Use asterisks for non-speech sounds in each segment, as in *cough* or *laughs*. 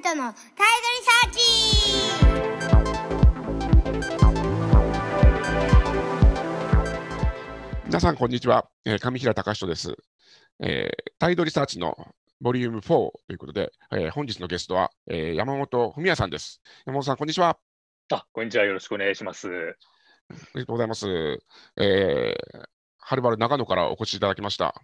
人のタイトルサーチ皆さん、こんにちは。えー上平隆人です。えータイドリサーチのボリューム4ということで、えー本日のゲストは、えー山本文也さんです。山本さん、こんにちは。あ、こんにちは。よろしくお願いします。ありがとうございます。えーはるばる長野からお越しいただきました。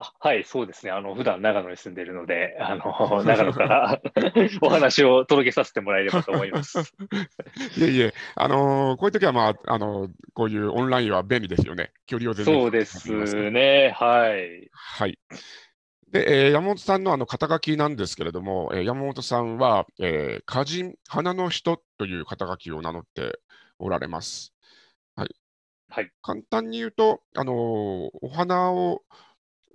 あはい、そうですね。あの、普段長野に住んでいるので、あの、*laughs* 長野から *laughs* お話を届けさせてもらえればと思います。*laughs* いえいえ、あのーこういう時は、まあ、あのーこういうオンラインは便利ですよね。距離を全然そうですね。はい。はい。で、えー山本さんのあの肩書きなんですけれども、えー山本さんは、えー歌人、花の人という肩書きを名乗っておられます。はい。はい簡単に言うと、あのーお花を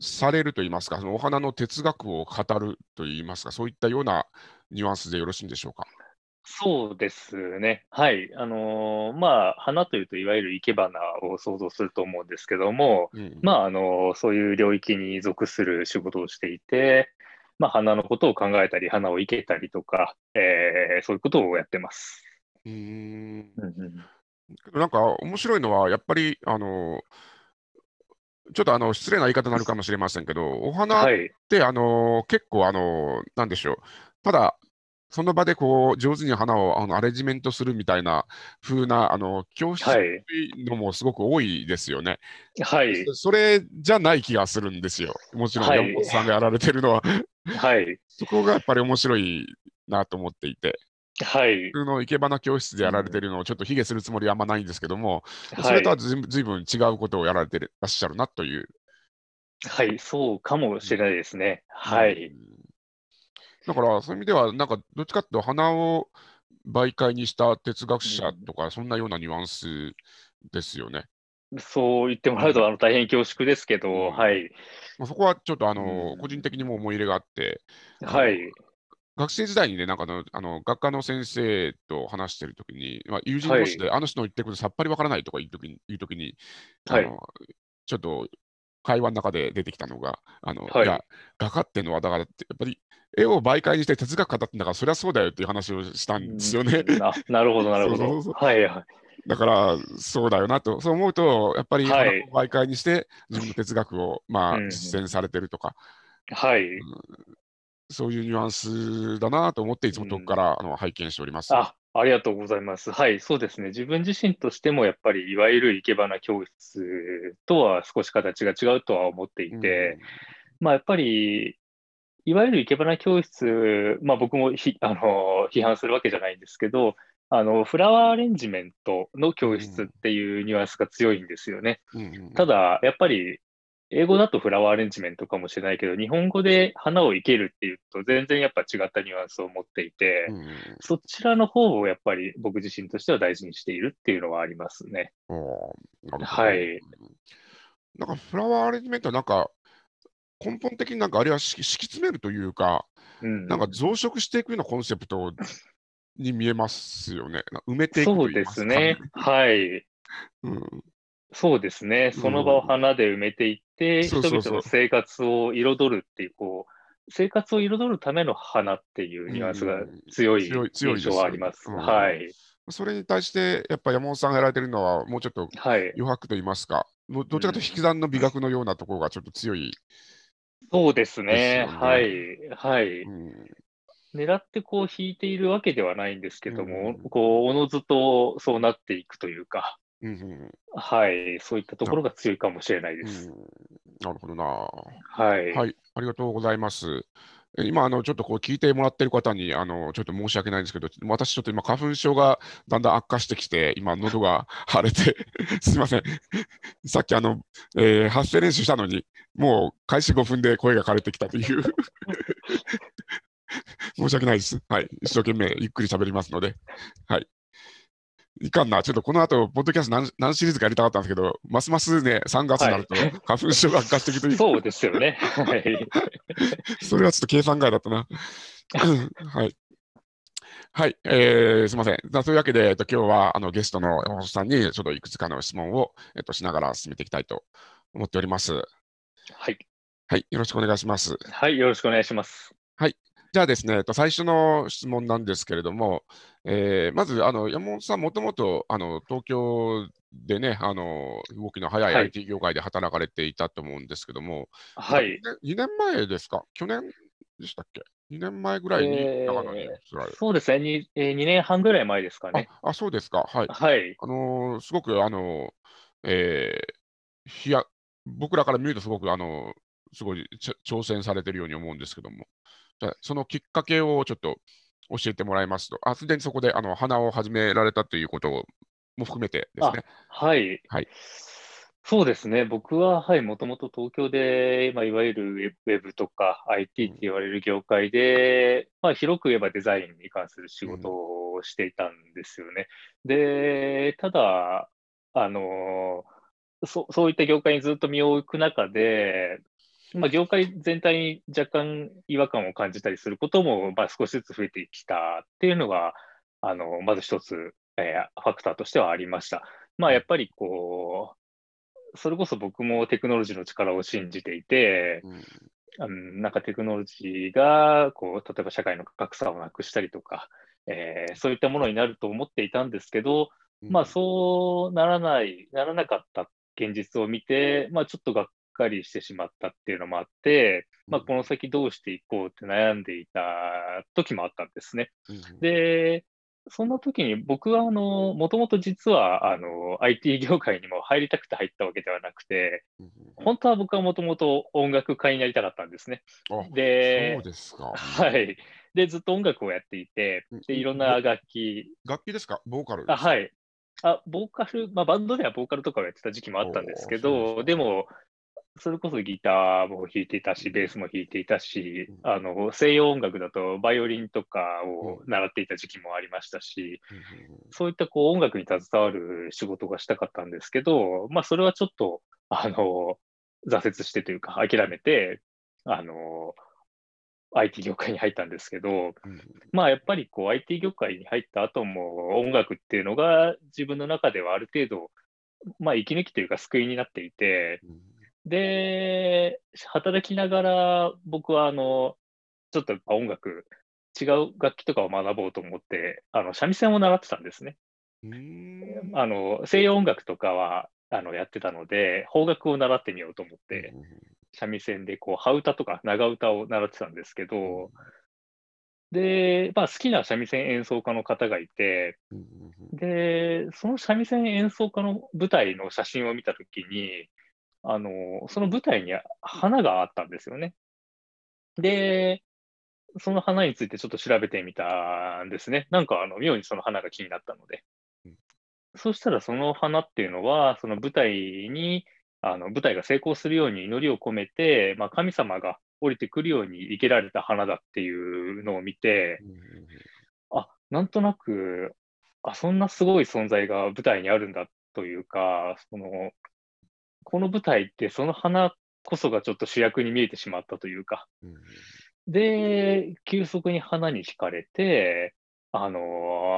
されるといいますか、そのお花の哲学を語るといいますか、そういったようなニュアンスでよろしいんでしょうか？そうですね。はい。あのーまあ、花というと、いわゆる生け花を想像すると思うんですけども、うんまあ、あのそういう領域に属する仕事をしていて、まあ、花のことを考えたり、花を生けたりとか、えーそういうことをやってます。うーんなんか面白いのは、やっぱり、あのちょっとあの失礼な言い方になるかもしれませんけど、お花っはい。て、あの結構、あのなんでしょう、ただ、その場でこう上手に花をあのアレンジメントするみたいな風なあの教室のもすごく多いですよね。はい。それじゃない気がするんですよ。もちろんはい山本さんがやられてるのは、はい。*laughs* そこがやっぱり面白いなと思っていて、はい。普通の生け花教室でやられてるのをちょっと卑下するつもりはあんまないんですけども、そはれとはいずいぶん違うことをやられてらっしゃるなという。はい。そうかもしれないですね。はい。うんだから、そういう意味では、なんか、どっちかっていうと、花を媒介にした哲学者とか、そんなようなニュアンスですよね。そう言ってもらうと、あの、大変恐縮ですけうんど、はい。まあ、そこはちょっと、あのうん個人的にも思い入れがあって、はい。学生時代にね、なんかのあの学科の先生と話してるときに、まあ、友人同士で、あの人の言ってることさっぱりわからないとか言うときに、言う時にあの、はい。ちょっと会話の中で出てきたのが、あのはい。いや、画家ってのは、だからって、やっぱり絵を媒介にして哲学語ってんだから、そりゃそうだよっていう話をしたんですよね。うん。あ、なるほど、なるほどそうそう。そう。はい。はい。だから、そうだよなと、そう思うと、やっぱり媒介にして、自分の哲学を、まあうん実践されてるとか、はい。そういうニュアンスだなと思って、いつも遠くから、あの拝見しております。あ、ありがとうございます。はい、そうですね。自分自身としても、やっぱり、いわゆる生け花教室とは少し形が違うとは思っていて、まあ、やっぱり、いわゆる生け花教室、まあ、僕もひあの批判するわけじゃないんですけど、あのフラワーアレンジメントの教室っていうニュアンスが強いんですよね。ただ、やっぱり、英語だとフラワーアレンジメントかもしれないけど、日本語で花を生けるっていうと、全然やっぱ違ったニュアンスを持っていて、うんうんそちらの方をやっぱり僕自身としては大事にしているっていうのはありますね。はい。なんかフラワーアレンジメントはなんか根本的になんかあれは敷き詰めるというか、うん、なんか増殖していくようなコンセプトに見えますよね。な埋めていくそうでといいますかすね。。はい。うん、そうですね。その場を花で埋めていって、そうそうそう人々の生活を彩るっていう、こう、生活を彩るための花っていうニュアンスが強い印象はあります。うんはい。それに対して、やっぱ山本さんがやられてるのは、もうちょっとはい。余白といいますか、もうどちらかというと引き算の美学のようなところがちょっと強い。そうですね。ねはい。はい。うん狙ってこう引いているわけではないんですけども、うんこう、おのずとそうなっていくというか、うんうんはい。そういったところが強いかもしれないです。うんなるほどな。はい。はい、ありがとうございます。え今、あのちょっとこう聞いてもらってる方にあのちょっと申し訳ないんですけど、私、ちょっと今、花粉症がだんだん悪化してきて、今、喉が腫れて、*laughs* すみません、さっきあの、えー発声練習したのに、もう開始5分で声が枯れてきたという、*laughs* 申し訳ないです。はい、一生懸命ゆっくり喋りますので、はい。いかんな、ちょっとこの後、ポッドキャスト何何シリーズかやりたかったんですけど、ますますね、3月になると、花粉症が悪化していくという。そうですよね。はい。それはちょっと計算外だったな。*coughs* はい。はい、えーすみません。だそういうわけで、えっと、今日はあのゲストの山本さんにちょっといくつかの質問を、えっと、しながら進めていきたいと思っております。はい。はい、よろしくお願いします。はい。よろしくお願いします。じゃあですね、えっと最初の質問なんですけれども、えーまずあの山本さん、もともとあの東京でね、あの動きの早いはい IT 業界で働かれていたと思うんですけども、はい。2年前ですか、去年でしたっけ、2年前ぐらいにえー長野に移られる。そうですね、にえー、2年半ぐらい前ですかね。ああ、そうですか、はい。はい。あのーすごく、あのーえーひや僕らから見るとすごく、あのーすごい挑戦されてるように思うんですけども、じゃあそのきっかけをちょっと教えてもらいますと、あすでにそこであの花を始められたということも含めてですね。はい。はいそうですね。僕は、はい、もともと東京で、まあ、いわゆるウェブとか IT って言われる業界で、まあ、広く言えばデザインに関する仕事をしていたんですよね。で、ただ、あの、そそういった業界にずっと身を置く中で、まあ、業界全体に若干違和感を感じたりすることも、まあ、少しずつ増えてきたっていうのが、あの、まず一つ、えーファクターとしてはありました。まあ、やっぱりこう、それこそ僕もテクノロジーの力を信じていて、うん。あのなんかテクノロジーが、こう、例えば社会の格差をなくしたりとか、えーそういったものになると思っていたんですけど、まあそうならない、ならなかった現実を見て、まあちょっとがっかりしてしまったっていうのもあって、まあこの先どうしていこうって悩んでいた時もあったんですね。うんで、そんな時に僕はあの、もともと実はあの IT 業界にも入りたくて入ったわけではなくて、うん本当は僕はもともと音楽家になりたかったんですね。あでそう、ですか。はい。で、ずっと音楽をやっていてうん、で、いろんな楽器、楽器ですか、ボーカルはい。あ、ボーカル、まあ、バンドではボーカルとかをやってた時期もあったんですけど、でも、それこそギターも弾いていたし、ベースも弾いていたしうん、あの、西洋音楽だとバイオリンとかを習っていた時期もありましたし、うんそういったこう音楽に携わる仕事がしたかったんですけど、まあ、それはちょっと、あの、挫折してというか、諦めて、あの、IT 業界に入ったんですけど、うんまあやっぱりこう IT 業界に入った後も音楽っていうのが自分の中ではある程度、まあ息抜きというか救いになっていて、うんで、働きながら僕はあの、ちょっとやっぱ音楽、違う楽器とかを学ぼうと思って、あの、三味線を習ってたんですね。うん。あの、西洋音楽とかは、あの、やってたので、邦楽を習ってみようと思って、三味線でこう、羽歌とか長唄を習ってたんですけど、で、まあ好きな三味線演奏家の方がいて、で、その三味線演奏家の舞台の写真を見たときに、あの、その舞台に花があったんですよね。で、その花についてちょっと調べてみたんですね。なんか、あの、妙にその花が気になったのでうん。そしたら、その花っていうのは、その舞台に、あの、舞台が成功するように祈りを込めて、まあ、神様が降りてくるように生けられた花だっていうのを見て、あ、なんとなく、あ、そんなすごい存在が舞台にあるんだというか、その、この舞台ってその花こそがちょっと主役に見えてしまったというか、うんで、急速に花に惹かれて、あの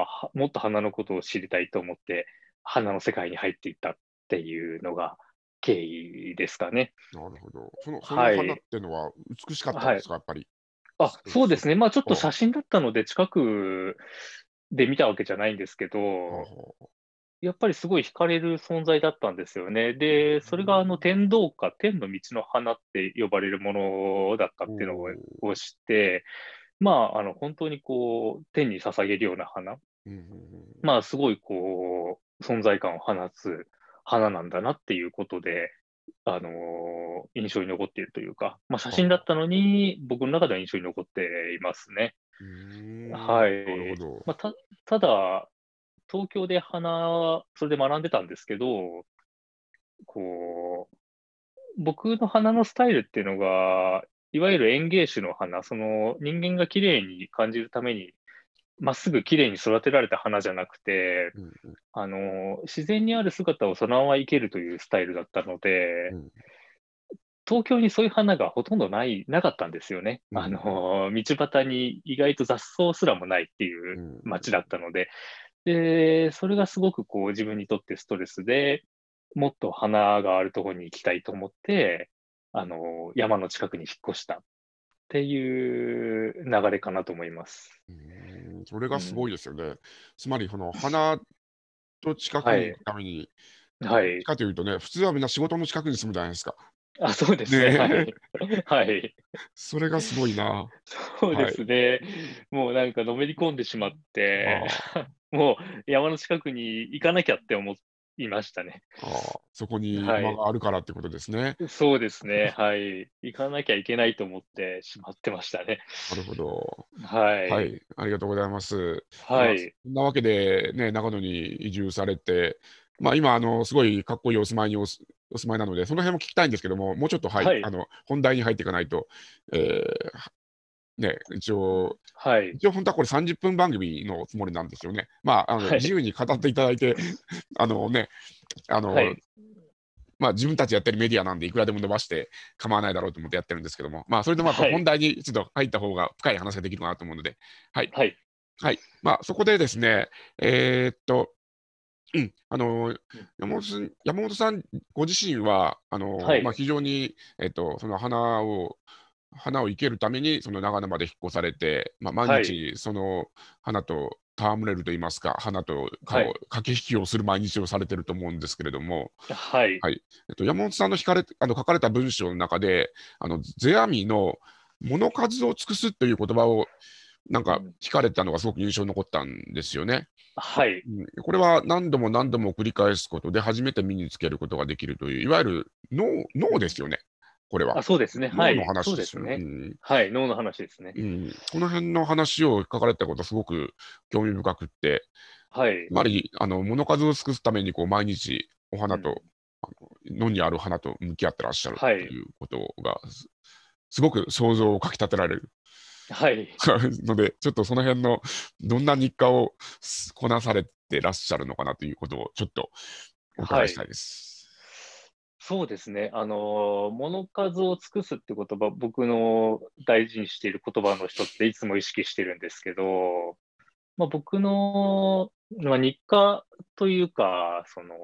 はもっと花のことを知りたいと思って、花の世界に入っていったっていうのが経緯ですかね。なるほど。そのそのはい花っていうのは美しかったんですか、やっぱり。あ、そうですね。まあちょっとあ写真だったので近くで見たわけじゃないんですけど、やっぱりすごい惹かれる存在だったんですよね。で、それがあの天道花、天の道の花って呼ばれるものだったっていうのを知って、まあ、あの、本当にこう、天に捧げるような花、まあ、すごいこう、存在感を放つ花なんだなっていうことで、あのー印象に残っているというか、まあ、写真だったのに、僕の中では印象に残っていますね。はい。なるほど。まあ、たただ、東京で花、それで学んでたんですけど、こう、僕の花のスタイルっていうのが、いわゆる園芸種の花、その人間が綺麗に感じるために、まっすぐ綺麗に育てられた花じゃなくて、うんうん。あの、自然にある姿をそのまま生けるというスタイルだったので、うん。東京にそういう花がほとんどない、なかったんですよね。うん。あの、道端に意外と雑草すらもないっていううん。街だったので、で、それがすごくこう自分にとってストレスで、もっと花があるところに行きたいと思って、あの、山の近くに引っ越したっっていう流れかなと思います。うんそれがすごいですよね。つまり、この花と近くに行くために、はい。かというとね、普通はみんな仕事の近くに住むじゃないですか。あ、そうですね。ねはい。はい。それがすごいな。そうですね。もうなんかのめり込んでしまって、もう山の近くに行かなきゃって思いましたね。ああそこにはい山があるからってことですね。そうですね。はい。行かなきゃいけないと思ってしまってましたね。なるほど。はい。ははい。い、ありがとうございます。はい。そんなわけで、ね、長野に移住されて、まあ、今あの、すごいかっこいいお住まいにおすお住まいなので、その辺も聞きたいんですけども、もうちょっと、はいはいあの本題に入っていかないと、えーね、一応、はい。一応本当はこれ30分番組のつもりなんですよね。まあ、あのはい自由に語っていただいて、*laughs* あのね、あの、はいまあ、自分たちやってるメディアなんで、いくらでも伸ばして構わないだろうと思ってやってるんですけども、まあ、それでもやっぱはい本題にちょっと入った方が深い話ができるかなと思うので、はい。はい。まあ、そこでですね、えーっと、うん、あの山本さん山本さんご自身は、あのはい。まあ、非常に、えっと、その花を、花を生けるために、その長野まで引っ越されて、まあ、毎日、その花と戯れるといいますか、花とかはい。駆け引きをする毎日をされてると思うんですけれども、はい。はい。えっと、山本さんの引かれあの書かれた文章の中で、あの世阿弥の物数を尽くすという言葉をなんかうん聞かれたのがすごく印象に残ったんですよね。はい。うんこれは何度も何度も繰り返すことで初めて身につけることができるという、いわゆる脳脳ですよね、これはあ、。そうですね。はい脳の。話でですすね。うんはい。脳の話ですね。うんこの辺の話を書かれたことはすごく興味深くって、はいつ。まりあの物数を尽くすためにこう毎日お花と、うんあの野にある花と向き合ってらっしゃるとはいいうことが、すすごく想像をかきたてられるはい。*laughs* ので、ちょっとその辺のどんな日課をすこなされてらっしゃるのかなということをちょっとお伺いしたいです。そうですね。あの、物数を尽くすって言葉、僕の大事にしている言葉の一つでいつも意識してるんですけど、まあ、僕の、まあ、日課というか、その、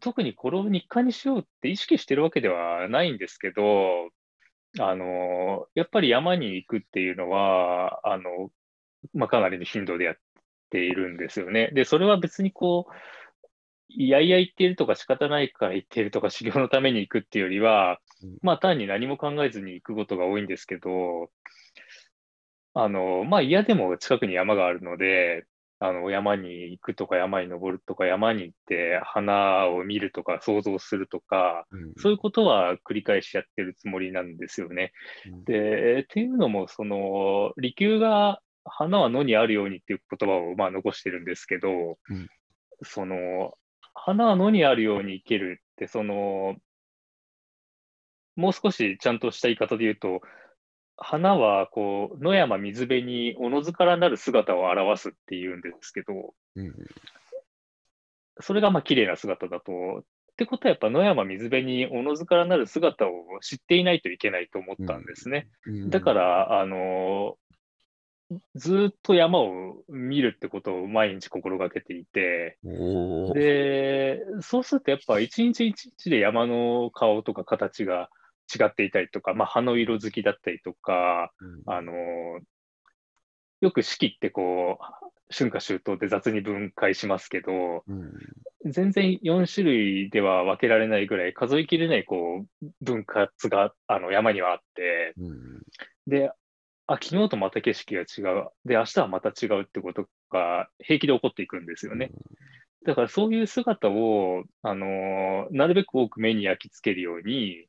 特にこれを日課にしようって意識してるわけではないんですけど、あの、やっぱり山に行くっていうのは、あの、まあ、かなりの頻度でやっているんですよね。で、それは別にこう、いやいや言っているとか仕方ないから言っているとか修行のために行くっていうよりはうん、まあ単に何も考えずに行くことが多いんですけど、あの、まあ嫌でも近くに山があるので、あの、山に行くとか山に登るとか山に行って花を見るとか想像するとか、うんそういうことは繰り返しやってるつもりなんですよね。うん。で、っていうのも、その、利休が花は野にあるようにっていう言葉をまあ残してるんですけど、うん。その、花は野にあるように生けるって、その、もう少しちゃんとした言い方で言うと、花はこう野山水辺におのずからなる姿を表すっていうんですけど、うんそれがまあ綺麗な姿だと。ってことはやっぱ野山水辺におのずからなる姿を知っていないといけないと思ったんですね。うんだから、あのずーっと山を見るってことを毎日心がけていて、で、そうするとやっぱ一日一日で山の顔とか形が違っていたりとか、まあ葉の色づきだったりとか、うんあのよく四季ってこう、春夏秋冬で雑に分解しますけど、うん全然4種類では分けられないぐらい数えきれないこう分割があの山にはあって、うんで、あ、昨日とまた景色が違う。で、明日はまた違うってことが平気で起こっていくんですよね。だからそういう姿を、あのなるべく多く目に焼き付けるようにうん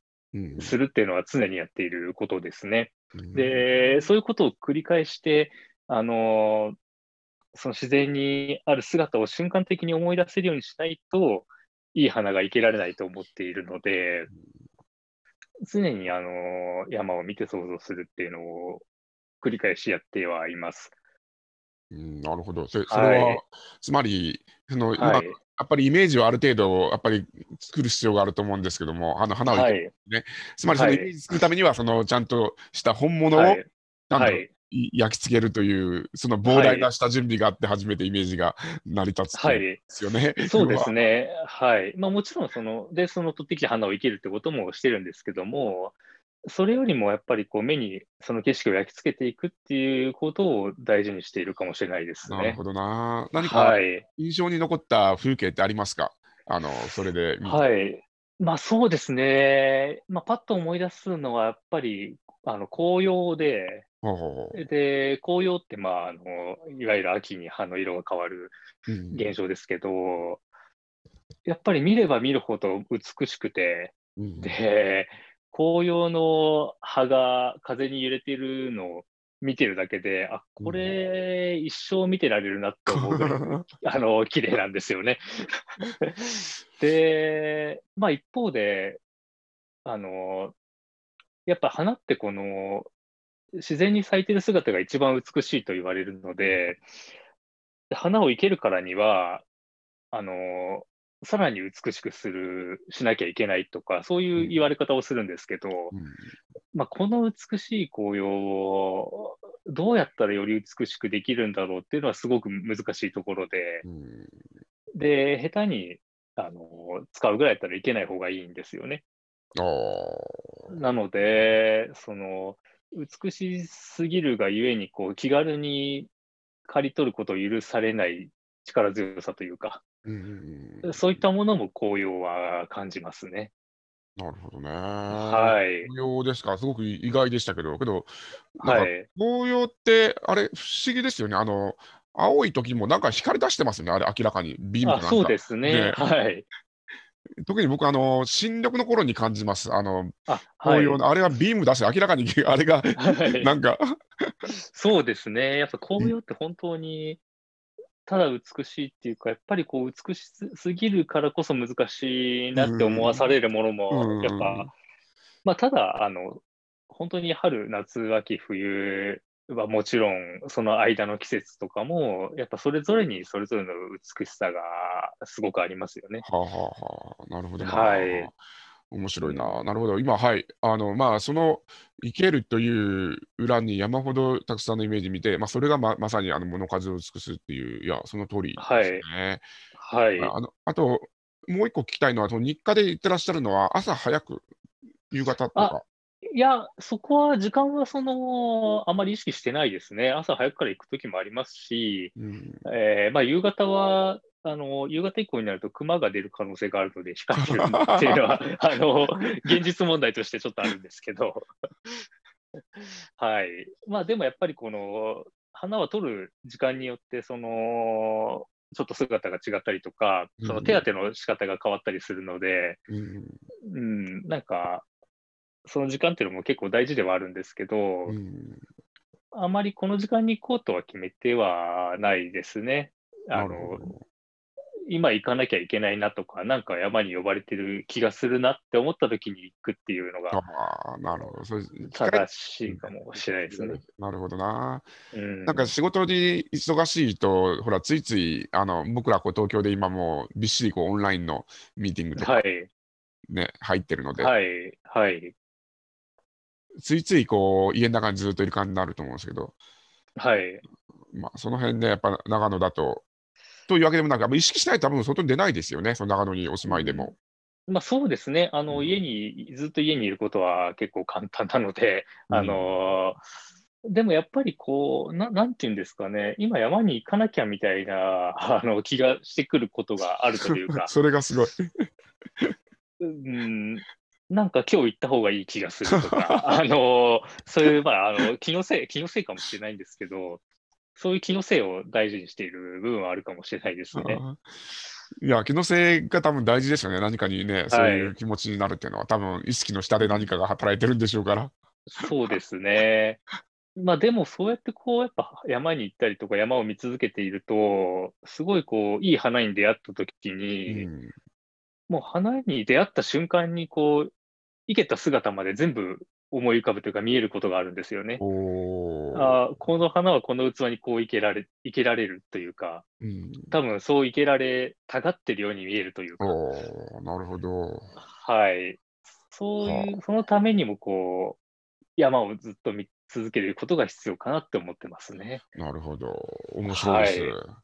するっていうのは常にやっていることですね。うんで、そういうことを繰り返して、あのその自然にある姿を瞬間的に思い出せるようにしないと、いい花が生けられないと思っているので、常にあの山を見て想像するっていうのを繰り返しやってはいます。うんなるほど。そそれは、はいつまり、その、今、はい。やっぱりイメージをある程度、やっぱり作る必要があると思うんですけども、あの花を生けるはい。つまりそのはいイメージ作るためには、そのちゃんとした本物を、はい。なん焼き付けるという、その膨大な下準備があって、初めてイメージが成り立つんですよね。そうですね。はい。まあもちろんその、で、その取ってきた花を生けるってこともしてるんですけども、それよりもやっぱりこう目にその景色を焼き付けていくっていうことを大事にしているかもしれないですね。なるほどな。何かはい。印象に残った風景ってありますか？あの、それで。はい。まあそうですね。まあパッと思い出すのはやっぱりあの紅葉で、ほうほうで、紅葉ってまああの、いわゆる秋に葉の色が変わるうん現象ですけど、やっぱり見れば見るほど美しくて、うんで、紅葉の葉が風に揺れているのを見てるだけで、あ、これ一生見てられるなって思うぐらい、*laughs* あの、綺麗なんですよね。*laughs* で、まあ一方で、あの、やっぱ花ってこの、自然に咲いてる姿が一番美しいと言われるので、花を生けるからには、あの、さらに美しくする、しなきゃいけないとか、そういう言われ方をするんですけど、うん。まあ、この美しい紅葉をどうやったらより美しくできるんだろうっていうのはすごく難しいところで、うん。で、下手にあの使うぐらいだったらいけない方がいいんですよね。なので、その美しすぎるがゆえにこう気軽に刈り取ることを許されない力強さというか、うんうんうんそういったものも紅葉は感じますね。なるほどね。はい。紅葉ですか、すごく意外でしたけど、けど、はい。紅葉って、あれ、不思議ですよね。あの、青い時もなんか光り出してますよね、あれ、明らかに。ビームそうですね。ねはい。特に僕、あの、新緑の頃に感じます。あの、あ、はい紅葉の、あれがビーム出して、明らかにあれが、はいなんか、そうですね。やっぱ紅葉って本当に、ただ美しいっていうか、やっぱりこう美しすぎるからこそ難しいなって思わされるものうんも、やっぱ、まあただ、あの、本当に春、夏、秋、冬はもちろん、その間の季節とかも、やっぱそれぞれにそれぞれの美しさがすごくありますよね。はあ、はあはあ、なるほどな。はい面白いな。なるほど。今、はい。あの、まあ、その、生けるという裏に山ほどたくさんのイメージ見て、まあ、それがままさにあの物数を尽くすっていう、いや、その通りですね。はい。あのあと、もう一個聞きたいのは、その日課で行ってらっしゃるのは、朝早く、夕方とか。いや、そこは時間はその、あまり意識してないですね。朝早くから行くときもありますし、うん、えーまあ、夕方は、あの、夕方以降になると熊が出る可能性があるので控えてるっていうのは、*laughs* あの、現実問題としてちょっとあるんですけど、はい。まあ、でもやっぱりこの、花は取る時間によって、その、ちょっと姿が違ったりとか、その手当ての仕方が変わったりするので、うんうん、なんか、その時間っていうのも結構大事ではあるんですけど、うんあまりこの時間に行こうとは決めてはないですね。あの、ど今行かなきゃいけないなとか、なんか山に呼ばれてる気がするなって思った時に行くっていうのがああ、なるほど。それ正しいかもしれないですね。なるほどな。うん、なんか仕事に忙しいと、ほら、ついつい、あの僕らこう東京で今もうびっしりこうオンラインのミーティングとかはい、ね、入ってるので、はい、はい、ついついこう家の中にずっといる感じになると思うんですけど、はい。まあ、その辺でやっぱ長野だと、というわけでもなく、意識しないと多分外に出ないですよね、その長野にお住まいでも。まあそうですね。あの、うん。家に、ずっと家にいることは結構簡単なので、あのでもやっぱりこう、ななんていうんですかね、今山に行かなきゃみたいなあの気がしてくることがあるというか、*laughs* それがすごい。うん、なんか今日行った方がいい気がするとか、あのそういう、まあ、あの気のせい、気のせいかもしれないんですけど、そういう気のせいを大事にしている部分はあるかもしれないですね。いや、気のせいが多分大事ですよね。何かにね、そういう気持ちになるっていうのは、多分意識の下で何かが働いてるんでしょうから。そうですね。まあでもそうやってこうやっぱ山に行ったりとか山を見続けていると、すごいこういい花に出会った時うに、ん、もう花に出会った瞬間にこう、生けた姿まで全部思い浮かぶというか見えることがあるんですよね。あーこの花はこの器にこう生けられ、生けられるというか、うん、多分そう生けられたがってるように見えるというか、なるほど。はい。そういう、そのためにもこう、山をずっと見続けることが必要かなって思ってますね。なるほど。面白いです。は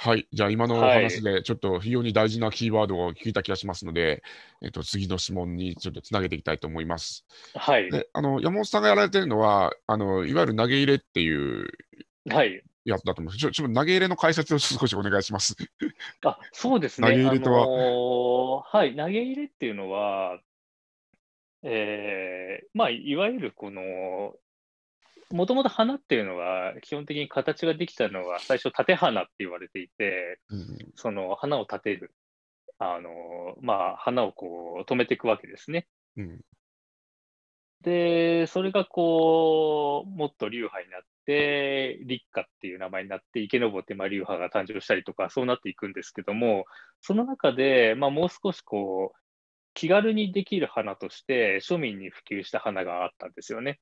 はい。じゃあ、今のおはい話で、ちょっと非常に大事なキーワードを聞いた気がしますので、えっと、次の質問にちょっとつなげていきたいと思います。はい。で、あの、山本さんがやられてるのは、あの、いわゆる投げ入れっていうはい。やつだと思うんです。ちょ、ちょっと投げ入れの解説を少しお願いします。あ、そうですね。投げ入れとは？あのーはい、投げ入れっていうのは、えーまあ、いわゆるこの、もともと花っていうのは、基本的に形ができたのは、最初、縦花って言われていて、うんその花を立てる、あのーまあ、花をこう止めていくわけですね。うんで、それがこう、もっと流派になって、立花っていう名前になって、池坊ってまあ流派が誕生したりとか、そうなっていくんですけども、その中で、まあ、もう少しこう、気軽にできる花として、庶民に普及した花があったんですよね。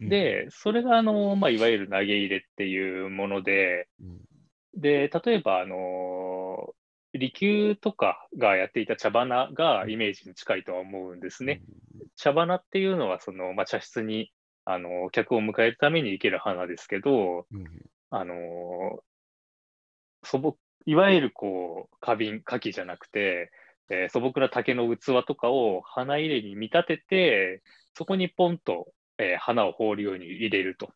うん。で、それがあの、まあ、いわゆる投げ入れっていうもので、うん。で、例えば、あの、利休とかがやっていた茶花がイメージに近いとは思うんですね。茶花っていうのは、その、まあ、茶室に、あの、客を迎えるために生ける花ですけど、うんあの、素朴、いわゆるこう、花瓶、花器じゃなくて、えー素朴な竹の器とかを花入れに見立てて、そこにポンと、えー花を放るように入れると。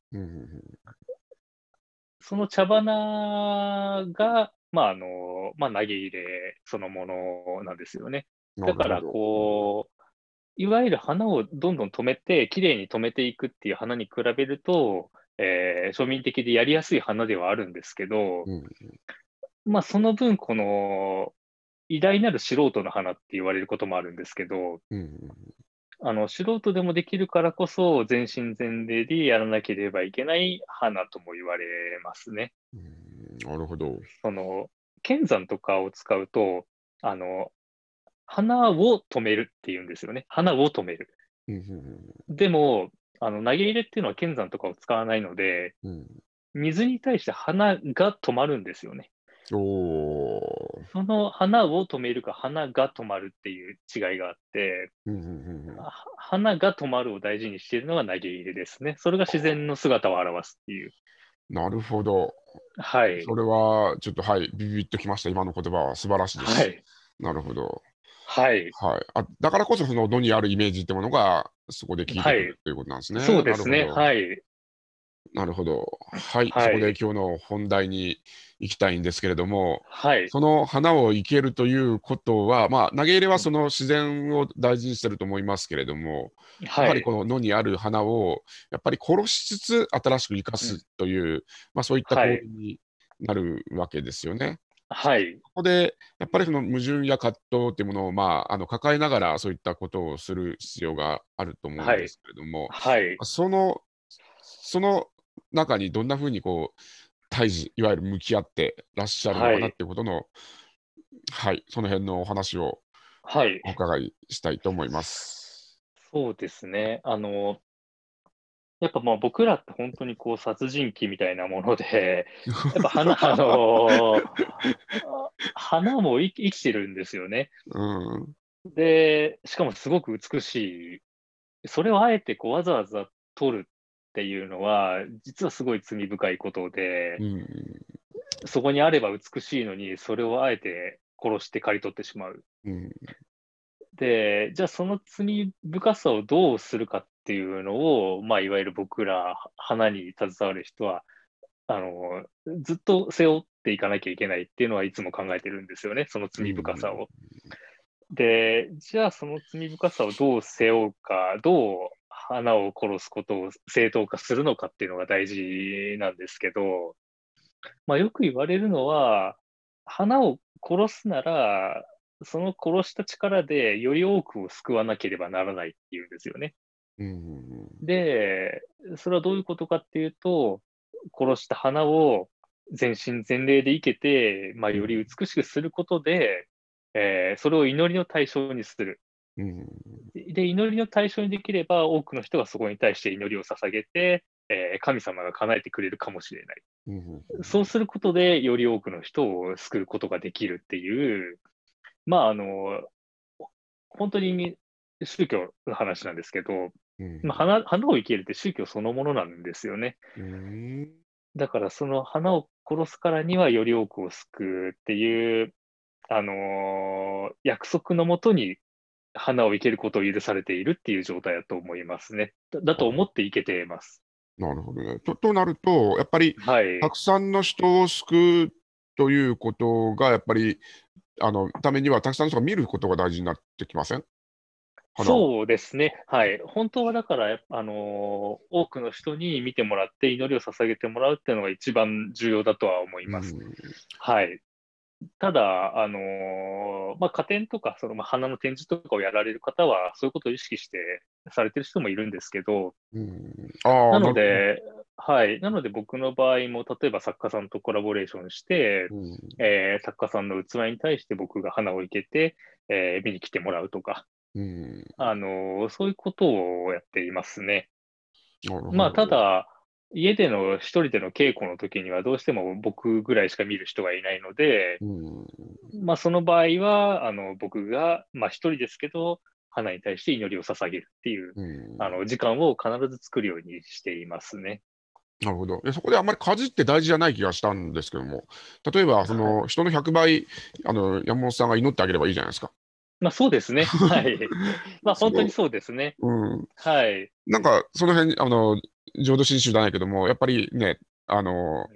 その茶花が、まあ、あの、まあ、投げ入れそのものなんですよね。うんだから、こう、いわゆる花をどんどん止めて、きれいに止めていくっていう花に比べると、えー庶民的でやりやすい花ではあるんですけど、うんまあ、その分、この、偉大なる素人の花って言われることもあるんですけど、うんあの、素人でもできるからこそ、全身全霊でやらなければいけない花とも言われますね。うんなるほど。その、剣山とかを使うと、あの、花を止めるっていうんですよね。花を止める。でも、あの、投げ入れっていうのは剣山とかを使わないので、うん水に対して花が止まるんですよね。おーその花を止めるか花が止まるっていう違いがあって、花が止まるを大事にしているのが投げ入れですね。それが自然の姿を表すっていう。なるほど。はい。それは、ちょっと、はい、ビビッときました。今の言葉は素晴らしいです。はい。ななるほど。はい。はい。あだからこそ、その、野にあるイメージってものが、そこで聞いてくはいるということなんですね。そうですね。はい。なるほど。はい。はいそこで今日の本題に行きたいんですけれども、はい。その花を生けるということは、まあ、投げ入れはその自然を大事にしてると思いますけれども、やはい。はりこの野にある花を、やっぱり殺しつつ新しく生かすという、まあ、そういった行はい為になるわけですよね。はい。ここで、やっぱりその矛盾や葛藤っていうものを、まあ、あの抱えながらそういったことをする必要があると思うんですけれども、はい。その、その中にどんなふうにこう、対峙、いわゆる向き合ってらっしゃるのかなはいっていうことの、はい、その辺のお話をはい。お伺いしたいと思います。そうですね。あの、やっぱまあ僕らって本当にこう殺人鬼みたいなもので、*laughs* やっぱ花、あの花も生き生きてるんですよね。うん、で、しかもすごく美しい。それをあえてこうわざわざ撮るっていうのは、実はすごい罪深いことでう、ん、そこにあれば美しいのに、それをあえて殺して刈り取ってしまう。うん、で、じゃあその罪深さをどうするかっていうのを、まあ、いわゆる僕ら、花に携わる人は、あの、ずっと背負っていかなきゃいけないっていうのはいつも考えてるんですよね、その罪深さを。で、じゃあその罪深さをどう背負うか、どう花を殺すことを正当化するのかっていうのが大事なんですけど、まあ、よく言われるのは、花を殺すなら、その殺した力でより多くを救わなければならないっていうんですよね。うん、で、それはどういうことかっていうと、殺した花を全身全霊で生けて、まあ、より美しくすることで、えーそれを祈りの対象にする。うん、で、祈りの対象にできれば、多くの人がそこに対して祈りを捧げて、えー神様が叶えてくれるかもしれない。うん、そうすることで、より多くの人を救うことができるっていう、まあ、あの、本当に宗教の話なんですけど、うん、まあ、花花を生けるって宗教そのものなんですよね。うん、だからその花を殺すからにはより多くを救うっていう、あのー約束のもとに花を生けることを許されているっていう状態だと思いますね。だだと思って生けています。なるほどね。ととなると、やっぱりはい。たくさんの人を救うということが、やっぱり、あのためには、たくさんの人が見ることが大事になってきません？そうですね。はい。本当はだから、あのー多くの人に見てもらって祈りを捧げてもらうっていうのが一番重要だとは思います。うんはい。ただ、あのーまあ、家庭とか、そのまあ花の展示とかをやられる方は、そういうことを意識してされてる人もいるんですけど、うん。なのるで、はい。なので僕の場合も、例えば作家さんとコラボレーションして、うん。えー作家さんの器に対して僕が花を生けて、えー見に来てもらうとか、うん。あのーそういうことをやっていますね。まあ、ただ、家での一人での稽古の時にはどうしても僕ぐらいしか見る人がいないので、うんまあ、その場合は、あの、僕が、まあ、一人ですけど、花に対して祈りを捧げるっていう、うんあの、時間を必ず作るようにしていますね。なるほど。でそこであんまり家事って大事じゃない気がしたんですけども、例えばその人の100倍、あの山本さんが祈ってあげればいいじゃないですか。まあ、そうですね。*laughs* はい。まあ、本当にそうですね。うん、はい。なんかその辺あの浄土真宗じゃないけども、やっぱりね、あの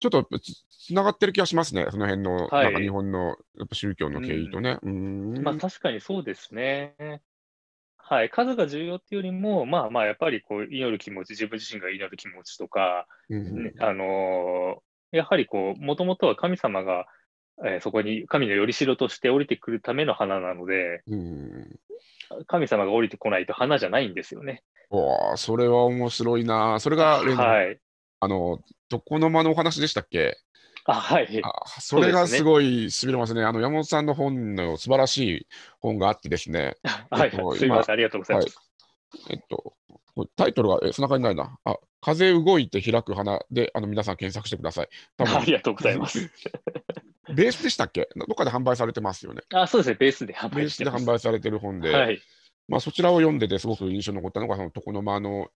ちょっとつつながってる気がしますね、その辺の、はいなんか日本のやっぱ宗教の経緯とね。うんまあ、確かにそうですね。はい。数が重要っていうよりも、まあまあ、やっぱりこう、祈る気持ち、自分自身が祈る気持ちとか、うんねあのーやはりこう、もともとは神様が、えーそこに神のよりしろとして降りてくるための花なので、うん神様が降りてこないと花じゃないんですよね。わあ、それは面白いな。それが、はい。あの床の間のお話でしたっけ？あ、はい。あそれがすごいしびれますね。あの山本さんの本の素晴らしい本があってですね、*laughs* はいえっと。すみません。ありがとうございます。えっと、タイトルが、えそんな感じないな。あ、風動いて開く花で、あの皆さん検索してください。多分 *laughs* ありがとうございます。*laughs* ベースでしたっけ？どっかで販売されてますよね。あ、そうですね。ベースで販ベースで売してます。販売されてる本で、はい。まあ、そちらを読んでてすごく印象に残ったのが、その床の間の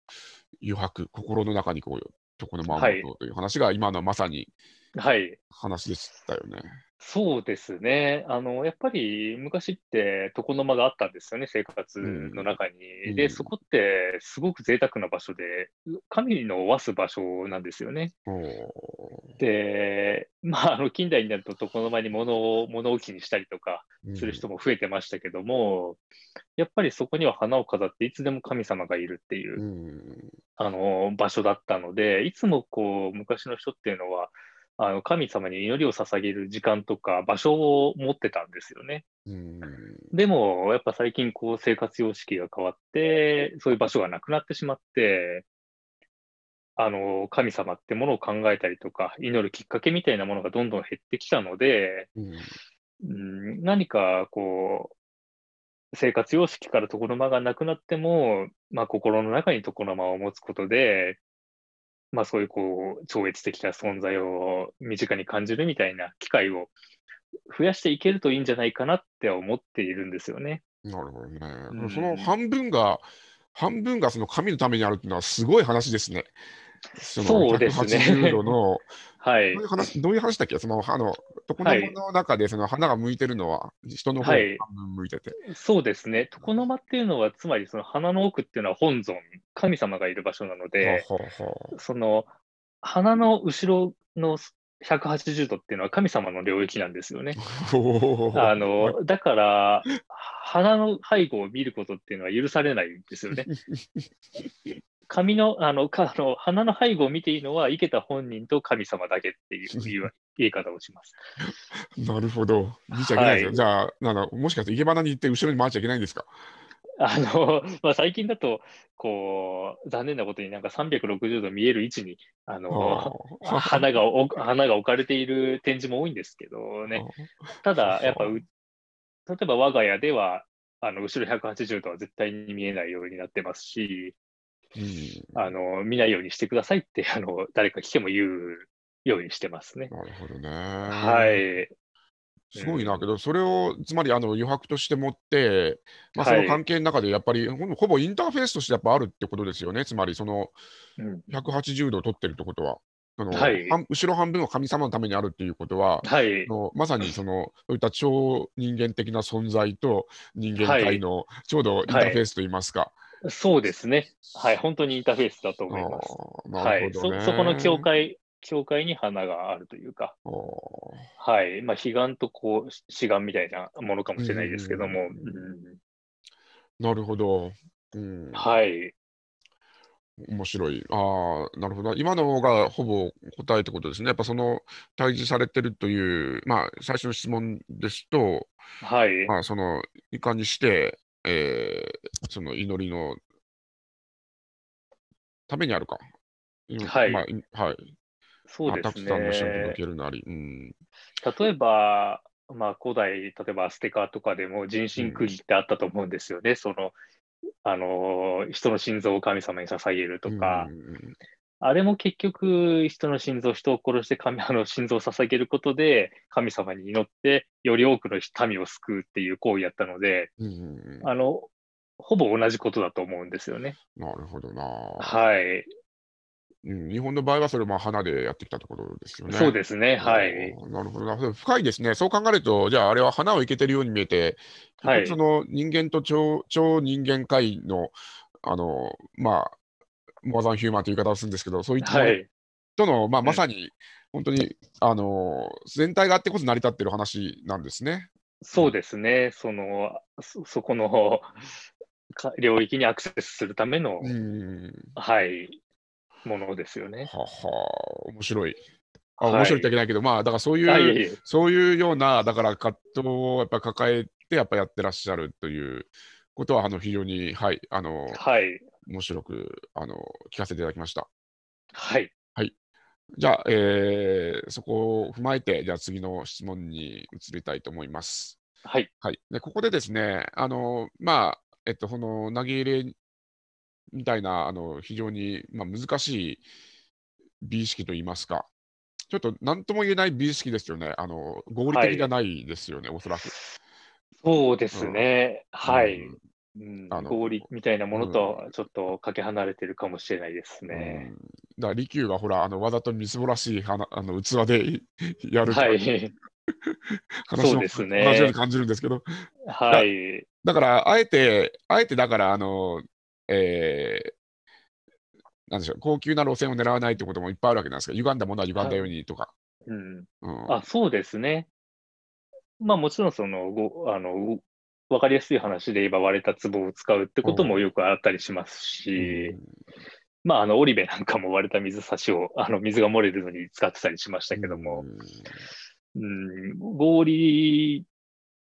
余白、心の中にこう床の間を持とうという話が、今のまさにはい。話でしたよね。そうですね。あの、やっぱり昔って床の間があったんですよね、生活の中に。うんで、そこってすごく贅沢な場所で、神のわす場所なんですよね。で、まあ、あの、近代になると床の間に物を、物置にしたりとかうんする人も増えてましたけども、やっぱりそこには花を飾っていつでも神様がいるっていうう、んあの、場所だったので、いつもこう、昔の人っていうのは、あの、神様に祈りを捧げる時間とか場所を持ってたんですよね。うんでも、やっぱ最近こう、生活様式が変わって、そういう場所がなくなってしまって、あの、神様ってものを考えたりとか、祈るきっかけみたいなものがどんどん減ってきたので、うんうん、何かこう、生活様式から床の間がなくなっても、まあ、心の中に床の間を持つことで、まあ、そういうこう、超越的な存在を身近に感じるみたいな機会を増やしていけるといいんじゃないかなって思っているんですよね。なるほどね。うんその半分が、半分がその神のためにあるっていうのはすごい話ですね。そのそうですね180度の、はいどういう。話、どういう話だっけ？その、あの、床の間の中でその花が向いてるのは、人の方半分向いてて。そうですね。床の間っていうのは、つまりその花の奥っていうのは本尊、神様がいる場所なので、はあはあはあその花の後ろの180度っていうのは神様の領域なんですよね。*laughs* あの、だから、花の背後を見ることっていうのは許されないんですよね。*laughs* 神の、あの、かあの花の背後を見ていいのは、生けた本人と神様だけっていう言い方をします。*laughs* なるほど。見ちゃいけないですよ。はいじゃあ、なんだもしかして生け花に行って後ろに回っちゃいけないんですか？あの、まあ、最近だと、こう、残念なことになんか360度見える位置に、あの、あ *laughs* 花がお、花が置かれている展示も多いんですけどね。ただ、やっぱう、例えば我が家では、あの、後ろ180度は絶対に見えないようになってますし、うんあの、見ないようにしてくださいって、*laughs* あの、誰か来ても言うようにしてますね。なるほどね。はい。すごいなけど、それをつまりあの余白として持って、まあ、そのはい関係の中でやっぱり、ほぼほぼインターフェースとしてやっぱあるってことですよね、つまりそのうん180度を取ってるってことは。あのはい半後ろ半分は神様のためにあるっていうことは、はいあ。のまさにそのそういった超人間的な存在と人間界のちょうどインターフェースといいますか。そうですね。はい。本当にインターフェースだと思います。あーなはい。そ、そこの境界、境界に花があるというか、はい。まあ、彼岸とこう、志願みたいなものかもしれないですけども、うんうんなるほど。うん、はい。面白い。ああ、なるほど。今のがほぼ答えってことですね。やっぱその対峙されてるという、まあ、最初の質問ですと、はい。まあ、そのいかにして、えーその祈りのためにあるか。うんはいまあいはい。そうですまあたくさんの人に届ね。けるなり。うん。例えば、まあ、古代、例えばアステカとかでも人心釘ってあったと思うんですよね。その、あの、人の心臓を神様に捧げるとか、うんあれも結局、人の心臓、人を殺して神あの心臓を捧げることで、神様に祈って、より多くの民を救うっていう行為やったので、あの、ほぼ同じことだと思うんですよね。なるほどな。はい。うん、日本の場合はそれをまあ花でやってきたところですよね。そうですね。はい。なるほどな。深いですね。そう考えると、じゃああれは花を生けてるように見えて、はいその人間と超超人間界の、あの、まあ、モアザンヒューマンという言い方をするんですけど、そういったものはい。との、まあ、うんまさに本当に、あの、全体があってこそ成り立ってる話なんですね。そうですね。その、そ、そこのか領域にアクセスするための、うん。はい、ものですよね。はは、面白い。あ、はい面白いっていけないけど、まあ、だからそういう、そういうような、だから葛藤をやっぱ抱えて、やっぱやってらっしゃるということは、あの非常に、はい、あの、はい。面白くあの聞かせていただきました。はい。じゃあ、えーそこを踏まえて、じゃあ次の質問に移りたいと思います。はい。はい。で、ここでですね、あの、まあ、えっと、この投げ入れみたいな、あの、非常に、まあ、難しい美意識といいますか、ちょっと何とも言えない美意識ですよね。あの、合理的じゃないですよね、おそらく。そうですね。はい。うんうんあの合理みたいなものとはちょっとかけ離れてるかもしれないですね。うんだから利休がほら、あのわざとみすぼらしい花あの器で *laughs* やるはい。*laughs* 話もそうですね同じように感じるんですけど、はい。だから、あえて、あえてだから、あの、えーなんでしょう、高級な路線を狙わないってこともいっぱいあるわけなんですが、歪んだものは歪んだようにとか。うん。うんあ、そうですね。まあもちろんその、ご、あの、わかりやすい話で言えば割れた壺を使うってこともよくあったりしますし、まああの、オリベなんかも割れた水差しを、あの、水が漏れるのに使ってたりしましたけども、うん、合理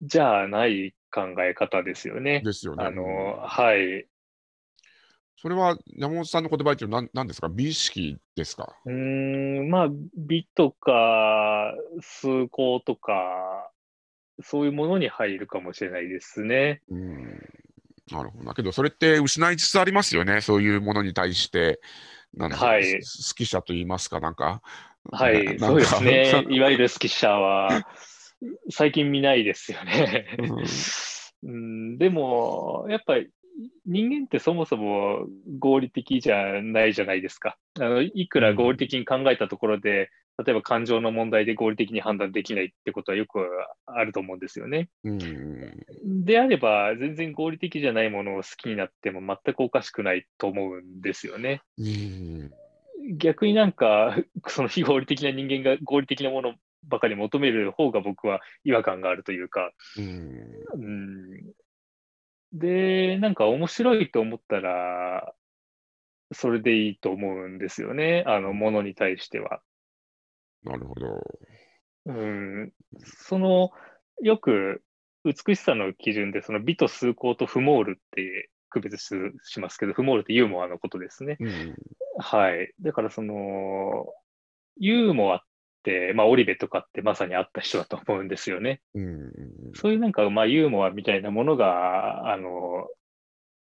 じゃない考え方ですよね。ですよね。あの、うんはい。それは山本さんの言葉っていうのは何何ですか？美意識ですか？うーん、まあ、美とか、崇高とか、そういうものに入るかもしれないですね。うんなるほど。だけど、それって失いつつありますよね。そういうものに対して、なんはいす好き者と言いますか、なんか。はい、な *laughs* そうですね *laughs* いわゆる好き者は、最近見ないですよね。うんうん、でも、やっぱり人間ってそもそも合理的じゃないじゃないですか。あのいくら合理的に考えたところで、例えば感情の問題で合理的に判断できないってことはよくあると思うんですよね。うんであれば、全然合理的じゃないものを好きになっても全くおかしくないと思うんですよね。うん。逆になんか、*laughs* その非合理的な人間が合理的なものばかり求める方が僕は違和感があるというか、うん。うん、で、なんか面白いと思ったら、それでいいと思うんですよね、あのものに対しては。なるほど。うん、その、よく美しさの基準で、その美と崇高と不モールって区別ししますけど、不モールってユーモアのことですね。うんはい。だからその、ユーモアって、まあ、オリベとかってまさにあった人だと思うんですよね。うんそういうなんか、まあ、ユーモアみたいなものが、あの、ご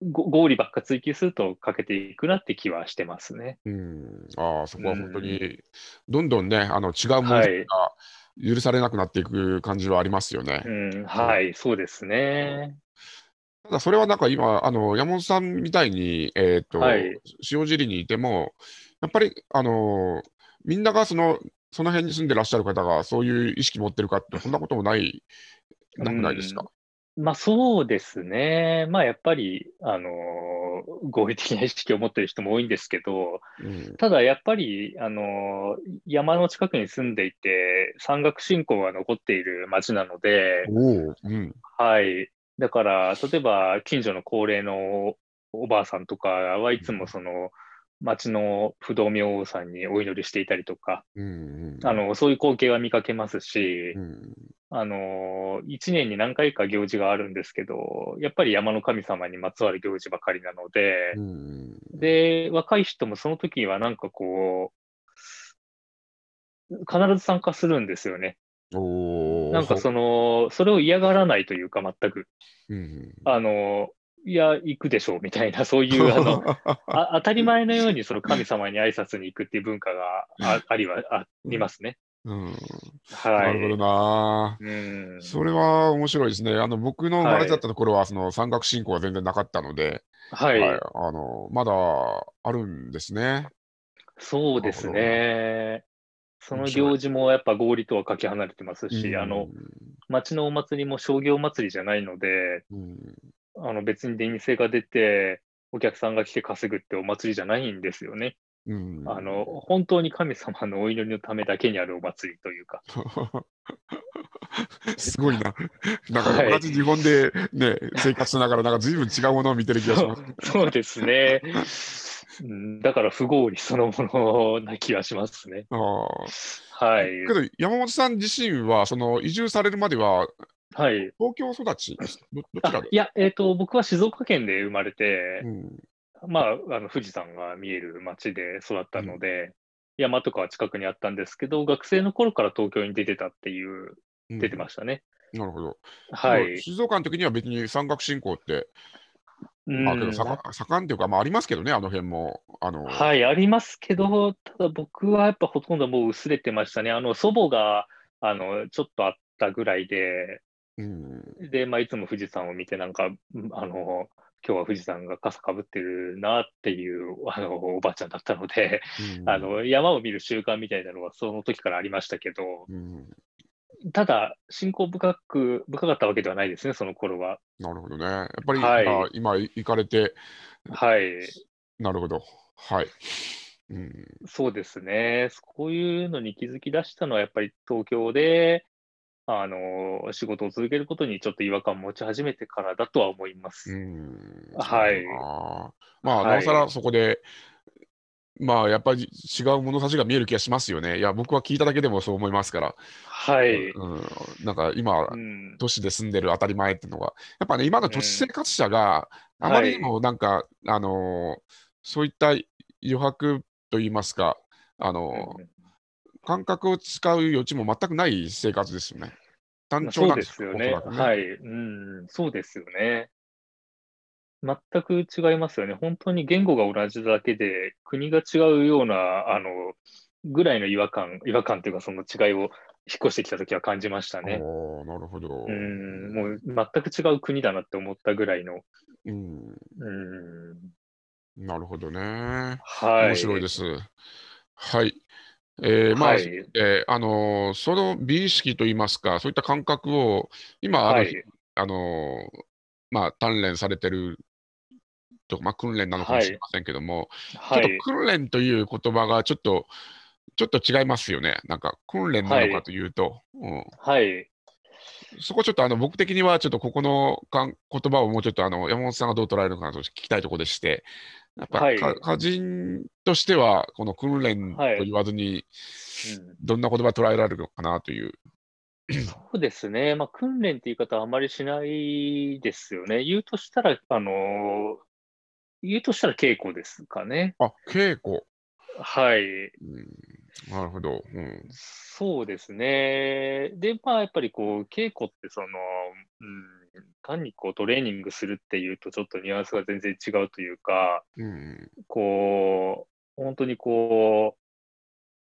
合理ばっか追求すると欠けていくなって気はしてますね。うんああ、そこは本当に、どんどんね、あの違うものがはい許されなくなっていく感じはありますよね。うん、はい、そうですね。ただそれはなんか今、あの山本さんみたいに、えーとはい塩尻にいても、やっぱりあのみんながそのその辺に住んでらっしゃる方がそういう意識持ってるかって、そんなこともない、なくないですか？まあそうですね。まあやっぱり、あの合理的な意識を持ってる人も多いんですけど、うん。ただやっぱり、あの山の近くに住んでいて、山岳信仰が残っている町なので、うん、はい。だから、例えば近所の高齢のおばあさんとかはいつもその町の不動明王さんにお祈りしていたりとか、うん、うん、あのそういう光景は見かけますしう、ん、あの、1年に何回か行事があるんですけど、やっぱり山の神様にまつわる行事ばかりなのでう、ん、で、若い人もその時はなんかこう、必ず参加するんですよね。なんかその、それを嫌がらないというか、全く。うん、あの、いや、行くでしょうみたいな、そういう、あの、*laughs* あ当たり前のようにその神様に挨拶に行くっていう文化があありはありますね。うん、は。ないるほどな。うん。それは面白いですね。あの僕の生まれだったところは、その山岳信仰は全然なかったので、はい。はいあのまだあるんですね。そうですなね。その行事もやっぱ合理とはかけ離れてますし、うんあの、町のお祭りも商業祭りじゃないので、うんあの別に出店が出て、お客さんが来て稼ぐってお祭りじゃないんですよね。うん、あの、本当に神様のお祈りのためだけにあるお祭りというか。*laughs* すごいな。なんかはい同じ日本でね、生活しながら、なんか随分違うものを見てる気がします。そうですね。うんだから不合理そのものな気がしますね。あはい。ーけど、山本さん自身は、その移住されるまでは、はい。東京育ちいや、えっ、と、僕は静岡県で生まれて、うんまあ、あの富士山が見える町で育ったので、山とかは近くにあったんですけど、学生の頃から東京に出てたっていう、うん出てましたね。なるほど。はい。静岡の時には別に山岳信仰って、うんまあけど盛ん盛んっていうか、まあありますけどね、あの辺も。あのはい、ありますけど、ただ僕はやっぱほとんどもう薄れてましたね。あの、祖母が、あの、ちょっとあったぐらいで、うんで、まあ、いつも富士山を見て、なんか、うんあの、今日は富士山が傘かぶってるなっていう、あの、おばあちゃんだったので、うんあの、山を見る習慣みたいなのはその時からありましたけど、うんただ、信仰深く、深かったわけではないですね、その頃は。なるほどね。やっぱり、はいまあ今行かれて、はい。なるほど。はい。うんそうですね。こういうのに気づき出したのは、やっぱり東京で、あの、仕事を続けることにちょっと違和感を持ち始めてからだとは思いまうす。んはいまあ、はいなおさらそこで、まあ、やっぱり違う物差しが見える気がしますよね。いや、僕は聞いただけでもそう思いますから。はい。うん、なんか今、うん。都市で住んでる当たり前っていうのが、やっぱね、今の都市生活者があまりにもなんか、あのーそういった余白といいますか、あのー感覚を使う余地も全くない生活ですよね。単調なんですよね。はい。うん、そうですよね。全く違いますよね。本当に言語が同じだけで、国が違うような、あの、ぐらいの違和感、違和感というか、その違いを引っ越してきたときは感じましたね。なるほど。うん、もう全く違う国だなって思ったぐらいの。うん、うん、なるほどね。はい。面白いです。はい。えーまあ、はい。えーあのーその美意識といいますか、そういった感覚を、今、あの、はい。あのーまあ、鍛錬されてるとか、まあ、訓練なのかもしれませんけども、はい。ちょっと訓練という言葉がちょっと、ちょっと違いますよね。なんか、訓練なのかというと、うん、はい。そこちょっとあの僕的には、ちょっとここのかん言葉をもうちょっとあの山本さんがどう捉えるのかなと聞きたいところでして、やっぱ、はいか歌人としては、この訓練と言わずに、うんどんな言葉捉えられるのかなという。そうですね。まあ、訓練って言い方はあまりしないですよね。言うとしたら、あの言うとしたら稽古ですかね。あ、稽古。はい。うん、なるほど。うん。そうですね。で、まあ、やっぱりこう、稽古ってその、うん、単にこうトレーニングするっていうと、ちょっとニュアンスが全然違うというか、うん。こう、本当にこ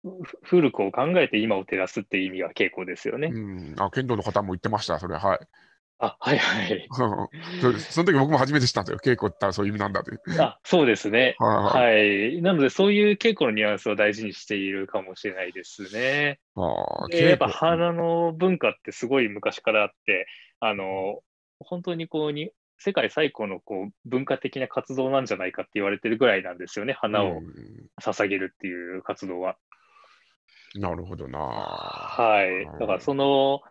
う、ふ古くを考えて今を照らすっていう意味が稽古ですよね。うん。あ、剣道の方も言ってました、それ。はい。あ、はいはい。*laughs* そその時僕も初めて知ったんですよ。稽古ってそういう意味なんだという。あ、そうですね。はいはいはい。なので、そういう稽古のニュアンスを大事にしているかもしれないですね。ああ、でやっぱ花の文化ってすごい昔からあって、あの、本当にこうに、世界最古のこう文化的な活動なんじゃないかって言われてるぐらいなんですよね。花をうん捧げるっていう活動は。なるほどな。はい。だからその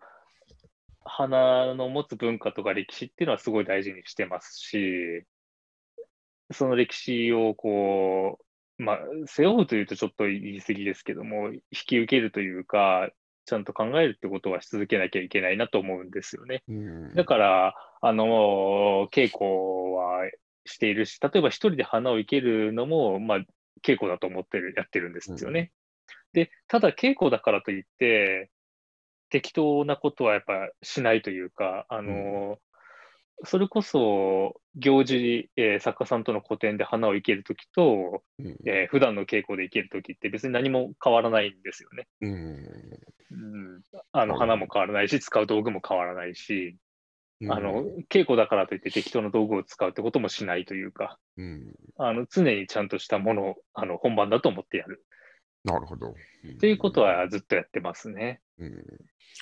花の持つ文化とか歴史っていうのはすごい大事にしてますし、その歴史をこう、まあ、背負うというとちょっと言い過ぎですけども、引き受けるというか、ちゃんと考えるってことはし続けなきゃいけないなと思うんですよね。うんだから、あの、稽古はしているし、例えば一人で花を生けるのも、まあ、稽古だと思ってる、やってるんですよね。で、ただ稽古だからといって、適当なことはやっぱしないというか、あの、それこそ行事、えー作家さんとの個展で花を生けるときと、うん。えー普段の稽古で生けるときって別に何も変わらないんですよね。うん。うん、あのはい。花も変わらないし、使う道具も変わらないし、うん。あの、稽古だからといって適当な道具を使うってこともしないというか、うん。あの、常にちゃんとしたものを、あの、本番だと思ってやる。なるほど。っていうことはずっとやってますね。うん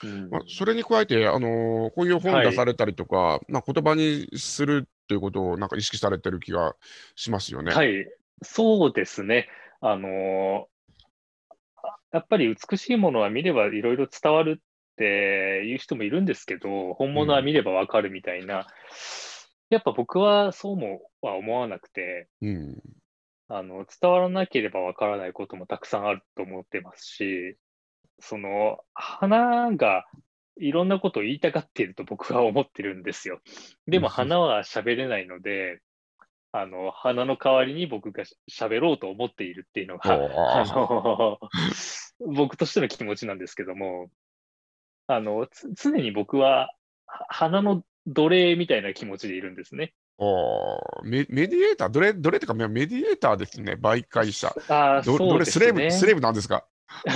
うんまあ、それに加えて、あのこういう本はい出されたりとか、まあ、言葉にするということをなんか意識されてる気がしますよね。はい。そうですね。あのあやっぱり美しいものは見ればいろいろ伝わるっていう人もいるんですけど、本物は見ればわかるみたいな、やっぱ僕はそうもは思わなくて、うんあの、伝わらなければわからないこともたくさんあると思ってますし、その、花がいろんなことを言いたがっていると僕は思ってるんですよ。でもうん花は喋れないので、あの、花の代わりに僕がし喋ろうと思っているっていうのが、ああの、僕としての気持ちなんですけども、あの、つ常に僕はは花の奴隷みたいな気持ちでいるんですね。あメメディエーター、どれ、どれっていうか、メディエーターですね、媒介者。ああ、どどれ、そうですスレーブ、ね。スレーブなんですか？*laughs*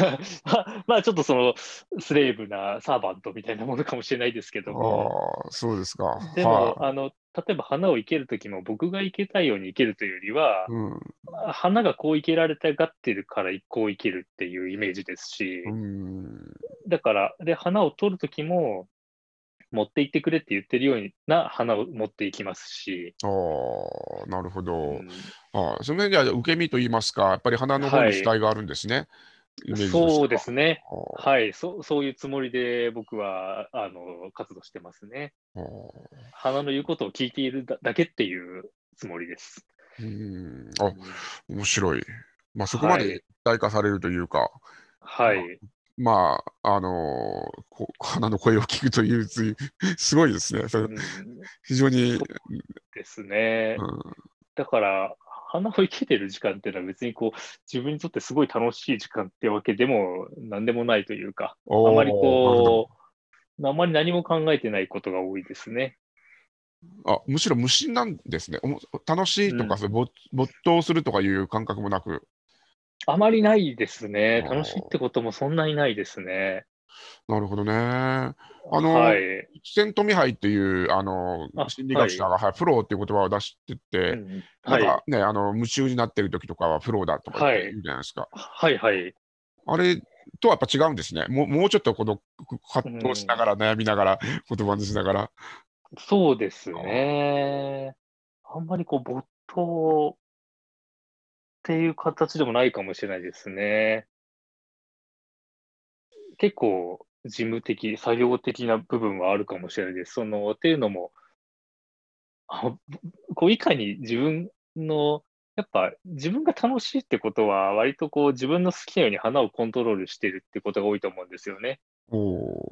まあまあちょっとそのスレーブなサーバントみたいなものかもしれないですけども、ああ、そうですか。でも、はい。あの例えば花を生けるときも僕が生けたいように生けるというよりは、うん。花がこう生けられたがってるからこう生けるっていうイメージですし、うん。だからで花を取るときも持って行ってくれって言ってるような花を持っていきますし、ああ、なるほど。うんああその辺じゃ受け身といいますか、やっぱり花の方に主体があるんですね。はそうですね。はいそ、そういうつもりで僕はあの活動してますね。花の言うことを聞いているだだけっていうつもりです。うんあ、面白い。まあ、そこまで一体化されるというか、はい。まあ、あのーこ花の声を聞くという、ついすごいですね。それうん非常に、ですね。うんだから、花を生けてる時間っていうのは別にこう、自分にとってすごい楽しい時間ってわけでも何でもないというか、あまりこう、あまり何も考えてないことが多いですね。うあむしろ無心なんですね。楽しいとか、うん没頭するとかいう感覚もなく、あまりないですね。楽しいってこともそんなにないですね。なるほどね。あのはい。セントミハイっていう、あのあ心理学者が、はいフローっていう言葉を出してて、うんはい。なんかね、あの夢中になってる時とかはフローだとか言うじゃないですか。はいはい。あれとはやっぱ違うんですね。もうもうちょっとこの葛藤しながら、悩みながら、言葉にしながら。そうですね。あんまりこう、没頭っていう形でもないかもしれないですね。結構、事務的、作業的な部分はあるかもしれないです。その、っていうのも、あこう、いかに自分の、やっぱ自分が楽しいってことは、割とこう、自分の好きなように花をコントロールしてるってことが多いと思うんですよね。おー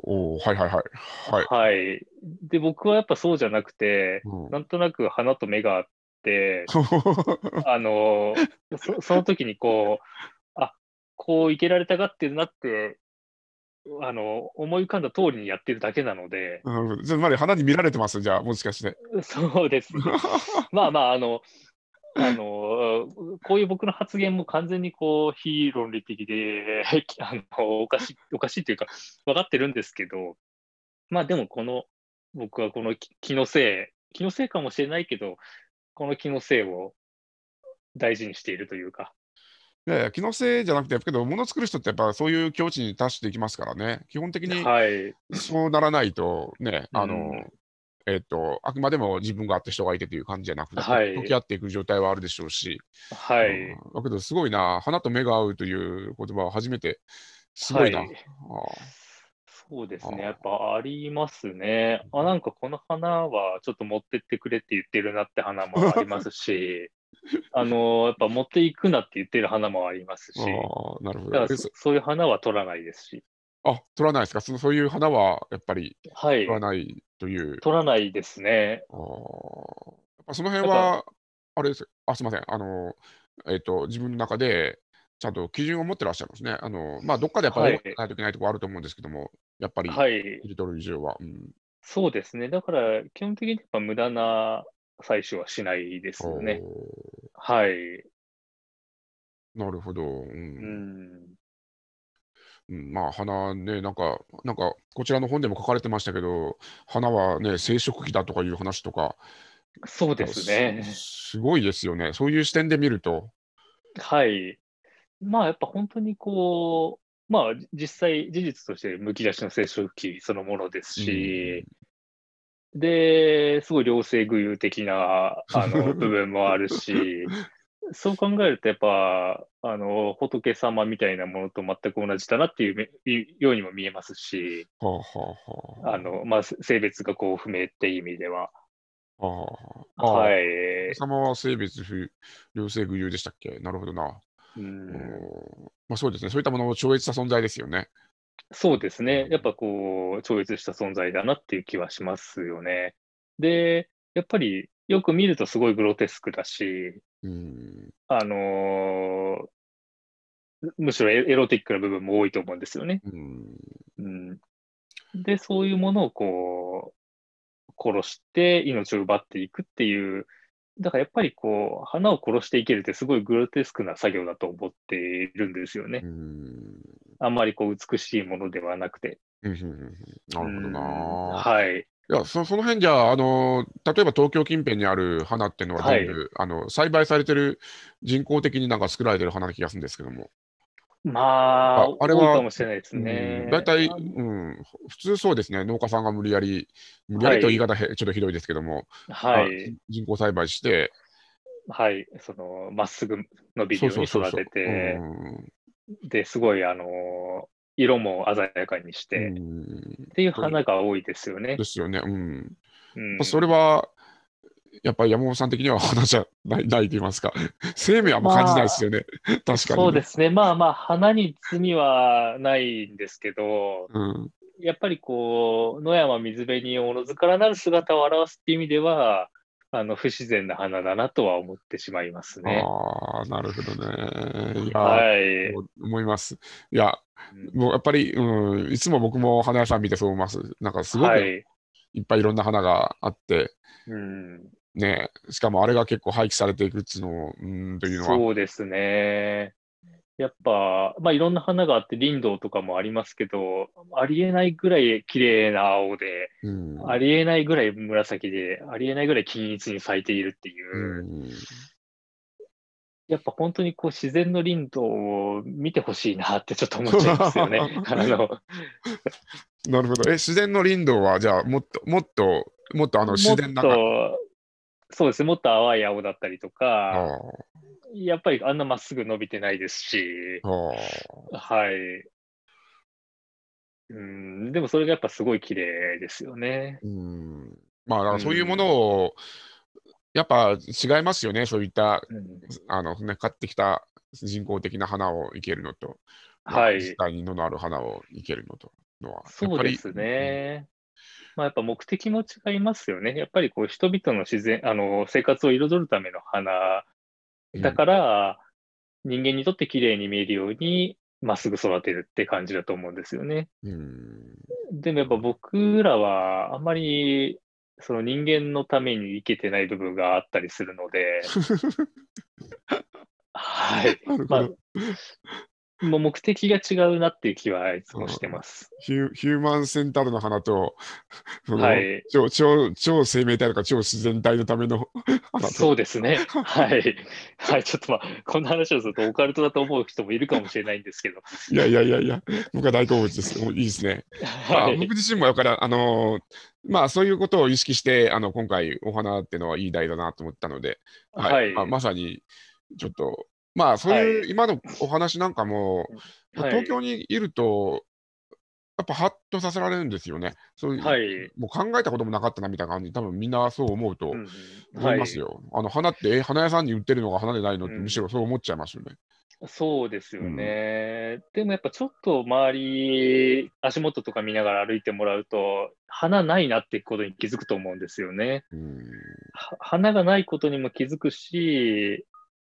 おーはいはいはい。はい。はい。で、僕はやっぱそうじゃなくて、うんなんとなく鼻と目があって、*laughs* あのそ、その時にこう、あ、こう生けられたがってるなって、あの、思い浮かんだ通りにやってるだけなので、うんつまり花に見られてます、じゃあ、もしかして。そうですね。*laughs* まあまあ、あの、あの、こういう僕の発言も完全にこう、非論理的で、*laughs* あの、おかしい、おかしいというか、分かってるんですけど、まあでもこの、僕はこの気気のせい、気のせいかもしれないけど、この気のせいを大事にしているというか。いやいや、気のせいじゃなくて、けど、もの作る人ってやっぱそういう境地に達していきますからね。基本的にはい。そうならないとね、あの、うんえっと、あくまでも自分があって人がいてという感じじゃなくて、はい向き合っていく状態はあるでしょうし、はい。うんだけどすごいな、花と目が合うという言葉は初めて、すごいな。はいあそうですね。やっぱありますね。あ、なんかこの花はちょっと持ってってくれって言ってるなって花もありますし、*laughs* あの、やっぱ持っていくなって言ってる花もありますし、あーなるほど。だからでそそういう花は取らないですし、あ、取らないですか？そのそういう花はやっぱりはい取。らないという。取らないですね。あーやっぱその辺は、あれです。あ、すみません。あの、えっ、と、自分の中で、ちゃんと基準を持ってらっしゃいますね。あの、まあ、どっかでやっぱはいえないといけないところあると思うんですけども、やっぱり、はい。切り取る以上は。うん。そうですね。だから、基本的にやっぱ無駄な採取はしないですよね。おはい。ーなるほど。う。うんん。うんまあ、花ね、なんか、なんか、こちらの本でも書かれてましたけど、花はね、生殖器だとかいう話とか、そうですね。すすごいですよね。そういう視点で見ると。はい。まあ、やっぱ本当にこう、まあ、じ実際、事実としてむき出しの生殖器そのものですし、で、すごい両性具有的なあの *laughs* 部分もあるし、そう考えると、やっぱ、あの、仏様みたいなものと全く同じだなっていうようにも見えますし、はあ、はあはあ、あの、まあ、せ性別がこう不明っていう意味では。はあ、ああはい。神様は性別不両性具有でしたっけ？なるほどな。ううんん、まあそうですね。そういったものを超越した存在ですよね。そうですね。やっぱこう、超越した存在だなっていう気はしますよね。で、やっぱりよく見るとすごいグロテスクだし、うん。あのーむしろエエロティックな部分も多いと思うんですよね。うん。うん、で、そういうものをこう、殺して命を奪っていくっていう、だからやっぱりこう、花を殺していけるってすごいグロテスクな作業だと思っているんですよねう。ん。あんまりこう美しいものではなくて。なるほどうんな。はい。いやそその辺じゃあ、あの例えば東京近辺にある花っていうのは全部、あの栽培されてる人工的になんか作られてる花な気がするんですけども、まあ、ああれは多いかもしれないですね。大体、あうん、普通そうですね、農家さんが無理やり、無理やりと言い方へ、ちょっとひどいですけども、まあはい。人工栽培して、はい。その、まっすぐ伸びるように育ててう、んで、すごい、あの、色も鮮やかにして、っうんていう花が多いですよねで。すよね。うん。うんまあそれは、やっぱり山本さん的には花じゃないないと言いますか、*laughs* 生命はもう感じないですよね。確かに。そうですね。まあまあ、花に罪はないんですけど、うん。やっぱりこう、野山水辺おのずからなる姿を表すっていう意味では、あの、不自然な花だなとは思ってしまいますね。ああ、なるほどね。いや、はい。思います。いや、うんもうやっぱり、うん、いつも僕も花屋さん見てそう思います。なんかすごくはいい。っぱいいろんな花があって、うん。ね、しかもあれが結構廃棄されていくっていうのを、うん、というのは、そうですね。やっぱ、まあいろんな花があって、林道とかもありますけど、ありえないぐらい綺麗な青で、うん、ありえないぐらい紫で、ありえないぐらい均一に咲いているっていうう、ん、やっぱ本当にこう自然の林道を見てほしいなってちょっと思っちゃいますよね。*laughs* あの、なるほど。え、自然の林道は、じゃあ、もっと、もっと、もっとあの自然なもっと、そうですね、もっと淡い青だったりとあか、やっぱりあんなまっすぐ伸びてないですし、はい。うん、でもそれがやっぱすごい綺麗ですよね。うん。まあ、だからそういうものを、やっぱ違いますよね、そういった、うん、あの、ね、買ってきた人工的な花を生けるのと、まあはい実際に野のある花を生けるのとのは、やそうですね。まあやっぱ目的も違いますよね。やっぱりこう人々の自然、あの、生活を彩るための花だから、人間にとって綺麗に見えるように、まっすぐ育てるって感じだと思うんですよね。うん。でもやっぱ僕らはあんまりその人間のために生けてない部分があったりするので、*laughs* はい。まあど。もう目的が違うなっていう気はいつもしてます。ヒュヒューマンセンタードの花と、そのはい超超超生命体とか超自然体のための花と。そうですね。はい。はい。ちょっとまあ、こんな話をするとオカルトだと思う人もいるかもしれないんですけど。いやいやいやいや、僕は大好物です。も *laughs* ういいですね。あはい。僕自身もだから、あのーまあ、そういうことを意識して、あの今回、お花っていうのはいい題だなと思ったので、はいはいまあ、まさにちょっと、まあ、そういう、はい今のお話なんかも、まあはい東京にいると、やっぱハッとさせられるんですよね。そういう、はい。もう考えたこともなかったなみたいな感じ、多分みんなそう思うとうんうん思いますよ。あの花って、え、花屋さんに売ってるのが花でないのって、うんむしろそう思っちゃいますよね。そうですよね。でもやっぱちょっと周り、足元とか見ながら歩いてもらうと、花ないなってことに気づくと思うんですよね。うんは花がないことにも気づくし、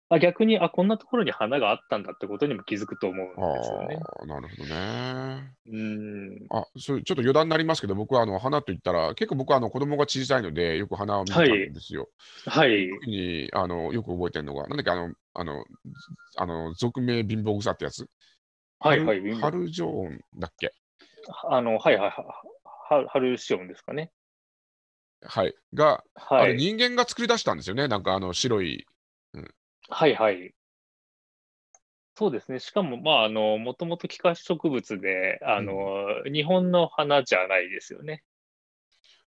あ逆に、あ、こんなところに花があったんだってことにも気づくと思うんですよね。ああ、なるほどね。うん。あそうちょっと余談になりますけど、僕はあの花といったら、結構僕はあの子供が小さいので、よく花を見てたんですよ。はい。特にあのよく覚えてるのが、なんだっけ、あの、あの、あの俗名貧乏草ってやつ。はいはい春春ジョーンだっけあの、はいはいはい。はハルシオンですかね。はい。が、あれはい。人間が作り出したんですよね。なんかあの白い。はいはい。そうですね。しかも、まあ、あの、もともと気化植物で、あの、日本の花じゃないですよね。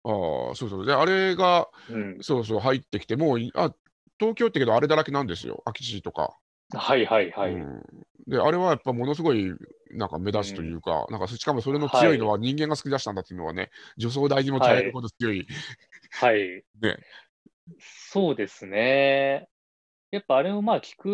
ああ、そうそう。で、あれが、うん。そうそう、入ってきて、もうい、あ、東京ってけど、あれだらけなんですよ。空き地とか。はいはいはい。うんで、あれはやっぱものすごいなんか目立つというか、なんかしかもそれの強いのは人間が作り出したんだっていうのはね、除草大にも伝えるほど強い。はい。*laughs* ねそうですね。やっぱあれもまあ菊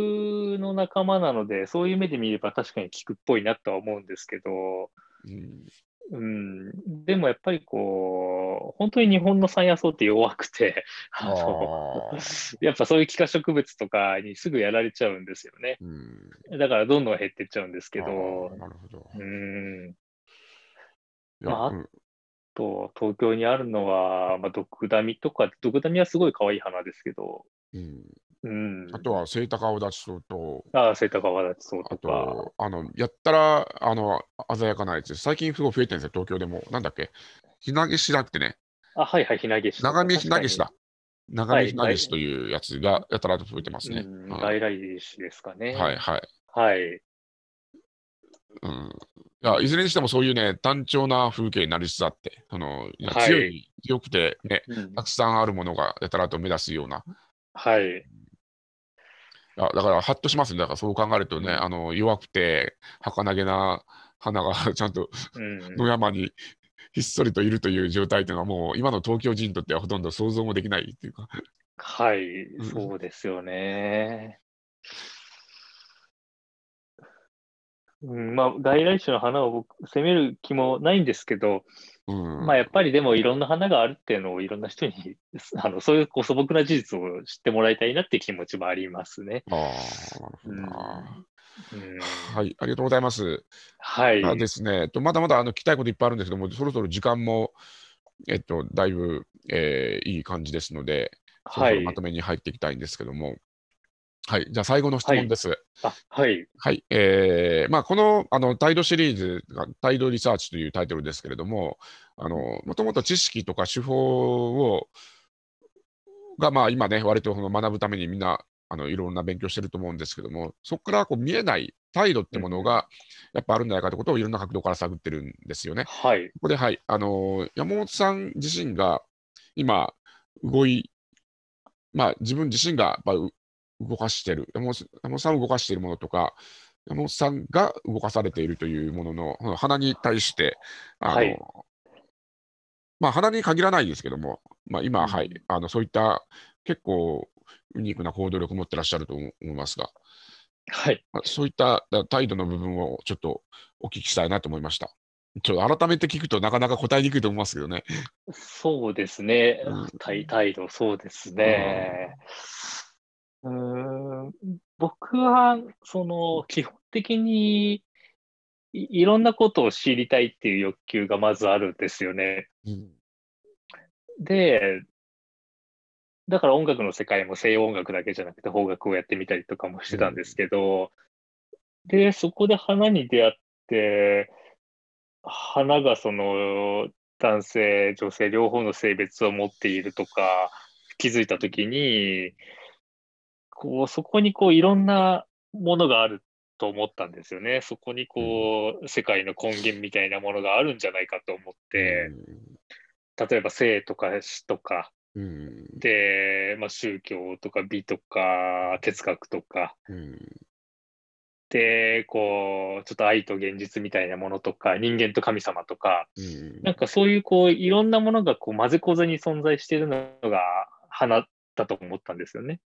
の仲間なので、そういう目で見れば確かに菊っぽいなとは思うんですけど、うん。うん、でもやっぱりこう、本当に日本の山野草って弱くて、*laughs* あのあやっぱそういう気化植物とかにすぐやられちゃうんですよね。うん。だからどんどん減っていっちゃうんですけあどー、なるほど。うん、まあうん。と東京にあるのは、まあ、ドクダミとか、ドクダミはすごい可愛い花ですけど、うんうん、あとはセイタカアオダチソウと、ああ、セイタカワダチソウあとか、と、あの、やったら、あの、鮮やかなやつ。最近すごい増えてるんですよ、東京でも。なんだっけ、ひなげしなくてね、あ、はいはい、ひなげし。長見ひなげしだ。長見ひなげしはいというやつがやたらと増えてますね。外来種ですかね。はいはい。はい。うん、いやいずれにしてもそういうね、単調な風景になりつつあって、そのいやはい強い、強くて、ね、うんたくさんあるものがやたらと目立つような、はい。いやだから、ハッとしますね、だからそう考えるとね、うん。あの弱くて、儚げな花が *laughs* ちゃんとうん野山にひっそりといるという状態というのは、もう今の東京人にとってはほとんど想像もできないっていうか、はい、んそうですよね。うん、まあ、外来種の花を僕、責める気もないんですけど、うん、まあ、やっぱりでもいろんな花があるっていうのをいろんな人に、*laughs* あの、そういうこう素朴な事実を知ってもらいたいなっていう気持ちもありますね。ああ、なるほどな。うん、はい、ありがとうございます。はい。あですね、とまだまだあの聞きたいこといっぱいあるんですけども、そろそろ時間も、えっと、だいぶ、えーいい感じですので、そろはいそろまとめに入っていきたいんですけども、はい、じゃあ最後の質問です。あ、はい。はい、えーまあ、このあの態度シリーズが、態度リサーチというタイトルですけれども、あのもともと知識とか手法をが、まあ、今ね、割とその学ぶためにみんなあのいろんな勉強してると思うんですけども、そこからこう見えない態度ってものがやっぱあるんじゃないかということをいろんな角度から探ってるんですよね。はい。ここで、はい、あの山本さん自身が今、動い、まあ、自分自身がやっぱう動かしている山本、さんを動かしているものとか、山本さんが動かされているというものの、この花に対して、あのはいまあ、花に限らないですけども、まあ、今、うんはい、あのそういった結構ユニークな行動力を持ってらっしゃると思いますが、はい。まあそういっただ態度の部分をちょっとお聞きしたいなと思いました。ちょっと改めて聞くとなかなか答えにくいと思いますけどね。そうですねうん。態態度、そうですね。うーん、僕は、その、基本的にい、いろんなことを知りたいっていう欲求がまずあるんですよね。うんで、だから音楽の世界も西洋音楽だけじゃなくて邦楽をやってみたりとかもしてたんですけど、で、そこで花に出会って、花がその男性、女性両方の性別を持っているとか気づいたときに、こう、そこにこういろんなものがあると思ったんですよね。そこにこう、世界の根源みたいなものがあるんじゃないかと思って、例えば性とか死とか、うん。で、まあ、宗教とか美とか哲学とか、うん。で、こう、ちょっと愛と現実みたいなものとか、人間と神様とか、うん。なんかそういうこう、いろんなものがこう混ぜこぜに存在しているのが花だと思ったんですよね。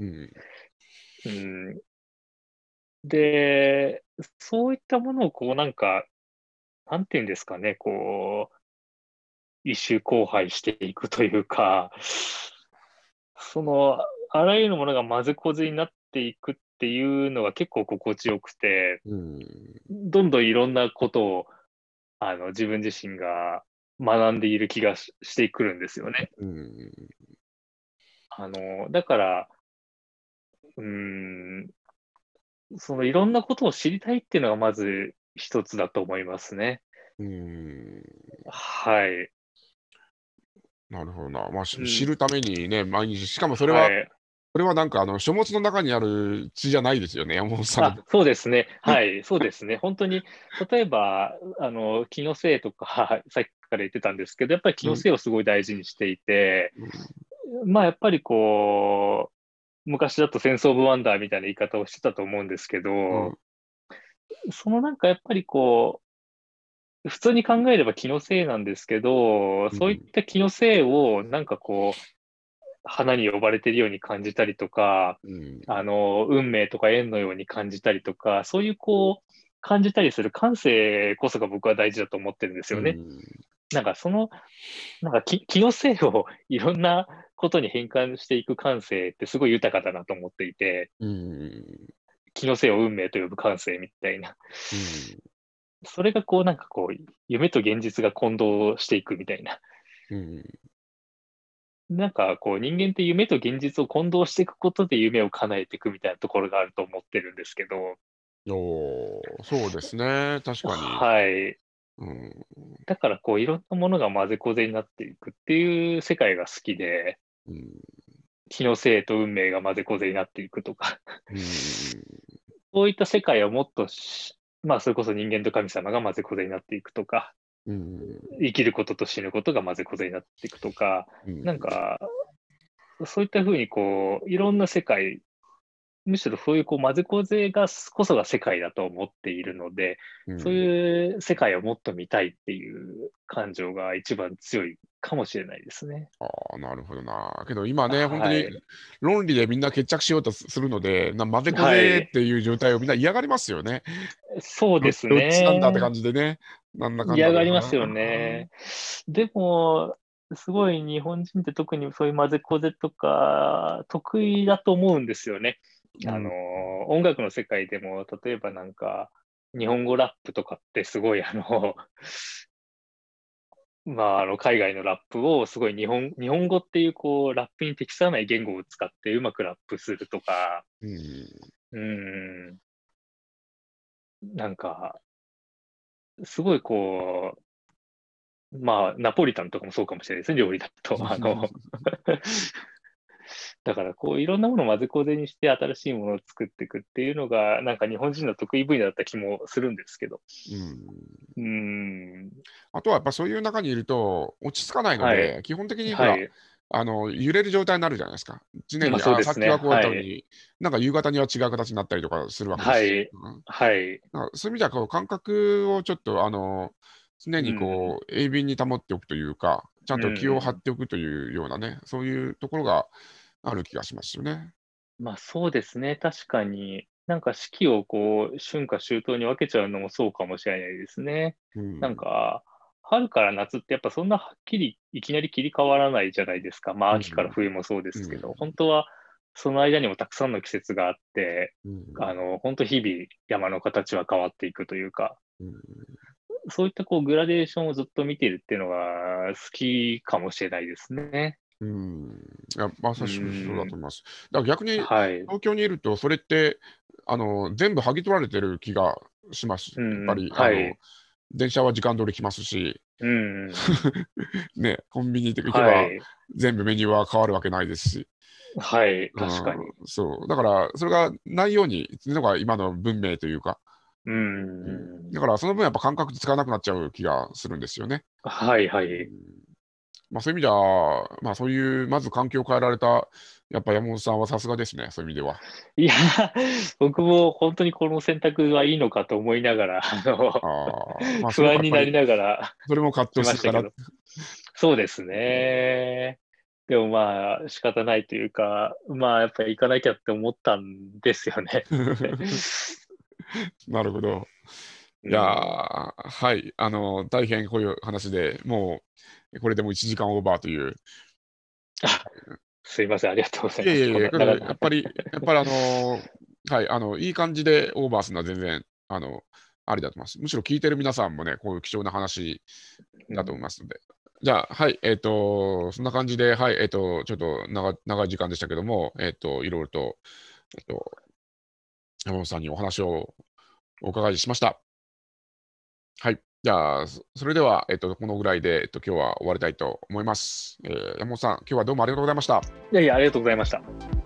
うん。うん。で、そういったものをこうなんか、なんていうんですかね、こう、一周交配していくというか、その、あらゆるものが混ぜこぜになっていくっていうのが結構心地よくて、うん。どんどんいろんなことを、あの、自分自身が学んでいる気がししてくるんですよね。うん。あの、だから、うーん、そのいろんなことを知りたいっていうのがまず一つだと思いますね。うん。はい。なるほどな。まあ、知るためにね、毎日、しかもそれは、はい。それはなんかあの書物の中にある血じゃないですよね、山本さんそうですね。はい。そうですね。本当に、例えば、あの、気のせいとか、*laughs* さっきから言ってたんですけど、やっぱり気のせいをすごい大事にしていて、まあ、やっぱりこう、昔だと戦争ブワンダーみたいな言い方をしてたと思うんですけど、うん。そのなんかやっぱりこう、普通に考えれば気のせいなんですけど、そういった気のせいをなんかこう、花に呼ばれているように感じたりとか、うん。あの、運命とか縁のように感じたりとか、そういうこう、感じたりする感性こそが僕は大事だと思ってるんですよね。なんかその、なんか気気のせいをいろんなことに変換していく感性ってすごい豊かだなと思っていて、うんうん気のせいを運命と呼ぶ感性みたいな。それがこうなんかこう、夢と現実が混同していくみたいな。うんなんかこう人間って夢と現実を混同していくことで夢を叶えていくみたいなところがあると思ってるんですけど、おーそうですね、確かに。はい。うん。だからこういろんなものが混ぜこぜになっていくっていう世界が好きで、うん。気のせいと運命が混ぜこぜになっていくとか、うん。そういった世界をもっとし、まあそれこそ人間と神様が混ぜこぜになっていくとか、うん。生きることと死ぬことが混ぜこぜになっていくとか、うん。なんか、そういったふうにこう、いろんな世界、むしろそういうこう混ぜこぜがこそが世界だと思っているので、うんそういう世界をもっと見たいっていう感情が一番強いかもしれないですね。ああ、なるほどな。けど今ね、はい本当に論理でみんな決着しようとするので、な混ぜこはいぜっていう状態をみんな嫌がりますよね。そうですどっちなんだってね。感じでね。なんだかんだで嫌がりますよね。でも、すごい日本人って特にそういう混ぜこぜとか得意だと思うんですよね。あの、音楽の世界でも、例えばなんか、日本語ラップとかってすごいあの、*laughs* まあ、あの海外のラップをすごい日本日本語っていうこうラップに適さない言語を使ってうまくラップするとか、うんうん、なんか、すごいこう、まあ、ナポリタンとかもそうかもしれないですね、料理だと。あの、*laughs* だからこういろんなものを混ぜこぜにして新しいものを作っていくっていうのが、なんか日本人の得意分野だった気もするんですけど。うん。うん、あとはやっぱそういう中にいると落ち着かないので、は基本的にはい。あの揺れる状態になるじゃないですか。常に、まあそうあさっきはこうだったのに、はなんか夕方には違う形になったりとかするわけですはい。うん。はい。そういう意味ではこう感覚をちょっとあの常にこう、鋭敏に保っておくというか、ちゃんと気を張っておくというようなね、そういうところがある気がしますよね。まあそうですね。確かに、なんか四季をこう、春夏秋冬に分けちゃうのもそうかもしれないですね。うんなんか、春から夏ってやっぱそんなはっきりいきなり切り替わらないじゃないですか。まあうん秋から冬もそうですけど、うん本当はその間にもたくさんの季節があって、うんあの、本当日々山の形は変わっていくというか、うんそういったこうグラデーションをずっと見てるっていうのが好きかもしれないですね。うんいやまさしくそうだと思います。だから逆にはい。東京にいると、それってあの全部剥ぎ取られてる気がします。うんやっぱり、はいあの電車は時間通り来ますし、うん。*laughs* ね、コンビニ行けばはい。全部メニューは変わるわけないですし。はい。確かに。うんそう。だから、それがないようにっていうのが今の文明というか、うん。だからその分やっぱ感覚使わなくなっちゃう気がするんですよね。はいはい。まあそういう意味では、まあそういう、まず環境を変えられた、やっぱ山本さんはさすがですね、そういう意味では。いや、*laughs* 僕も本当にこの選択はいいのかと思いながら、あの、あーまあ *laughs* 不安になりながらそれも葛藤しながしたけど。そうですね。でもまあ仕方ないというか、まあやっぱり行かなきゃって思ったんですよね。ら。*laughs* なるほど。いやー、はい、あの、大変こういう話でもう、これでも1時間オーバーという。すいません、ありがとうございます。いやいやいや、やっぱり、やっぱりあのーはい、あの、いい感じでオーバーするのは全然、あの、ありだと思います。むしろ聞いてる皆さんもね、こういう貴重な話だと思いますので。じゃあ、はい、えっ、と、そんな感じで、はい、えっ、と、ちょっと長長い時間でしたけども、えっ、と、いろいろと、えっ、と、山本さんにお話をお伺いしました。はい。じゃあ、それでは、えっ、と、このぐらいで、えっ、と、今日は終わりたいと思います。えー山本さん、今日はどうもありがとうございました。いやいや、ありがとうございました。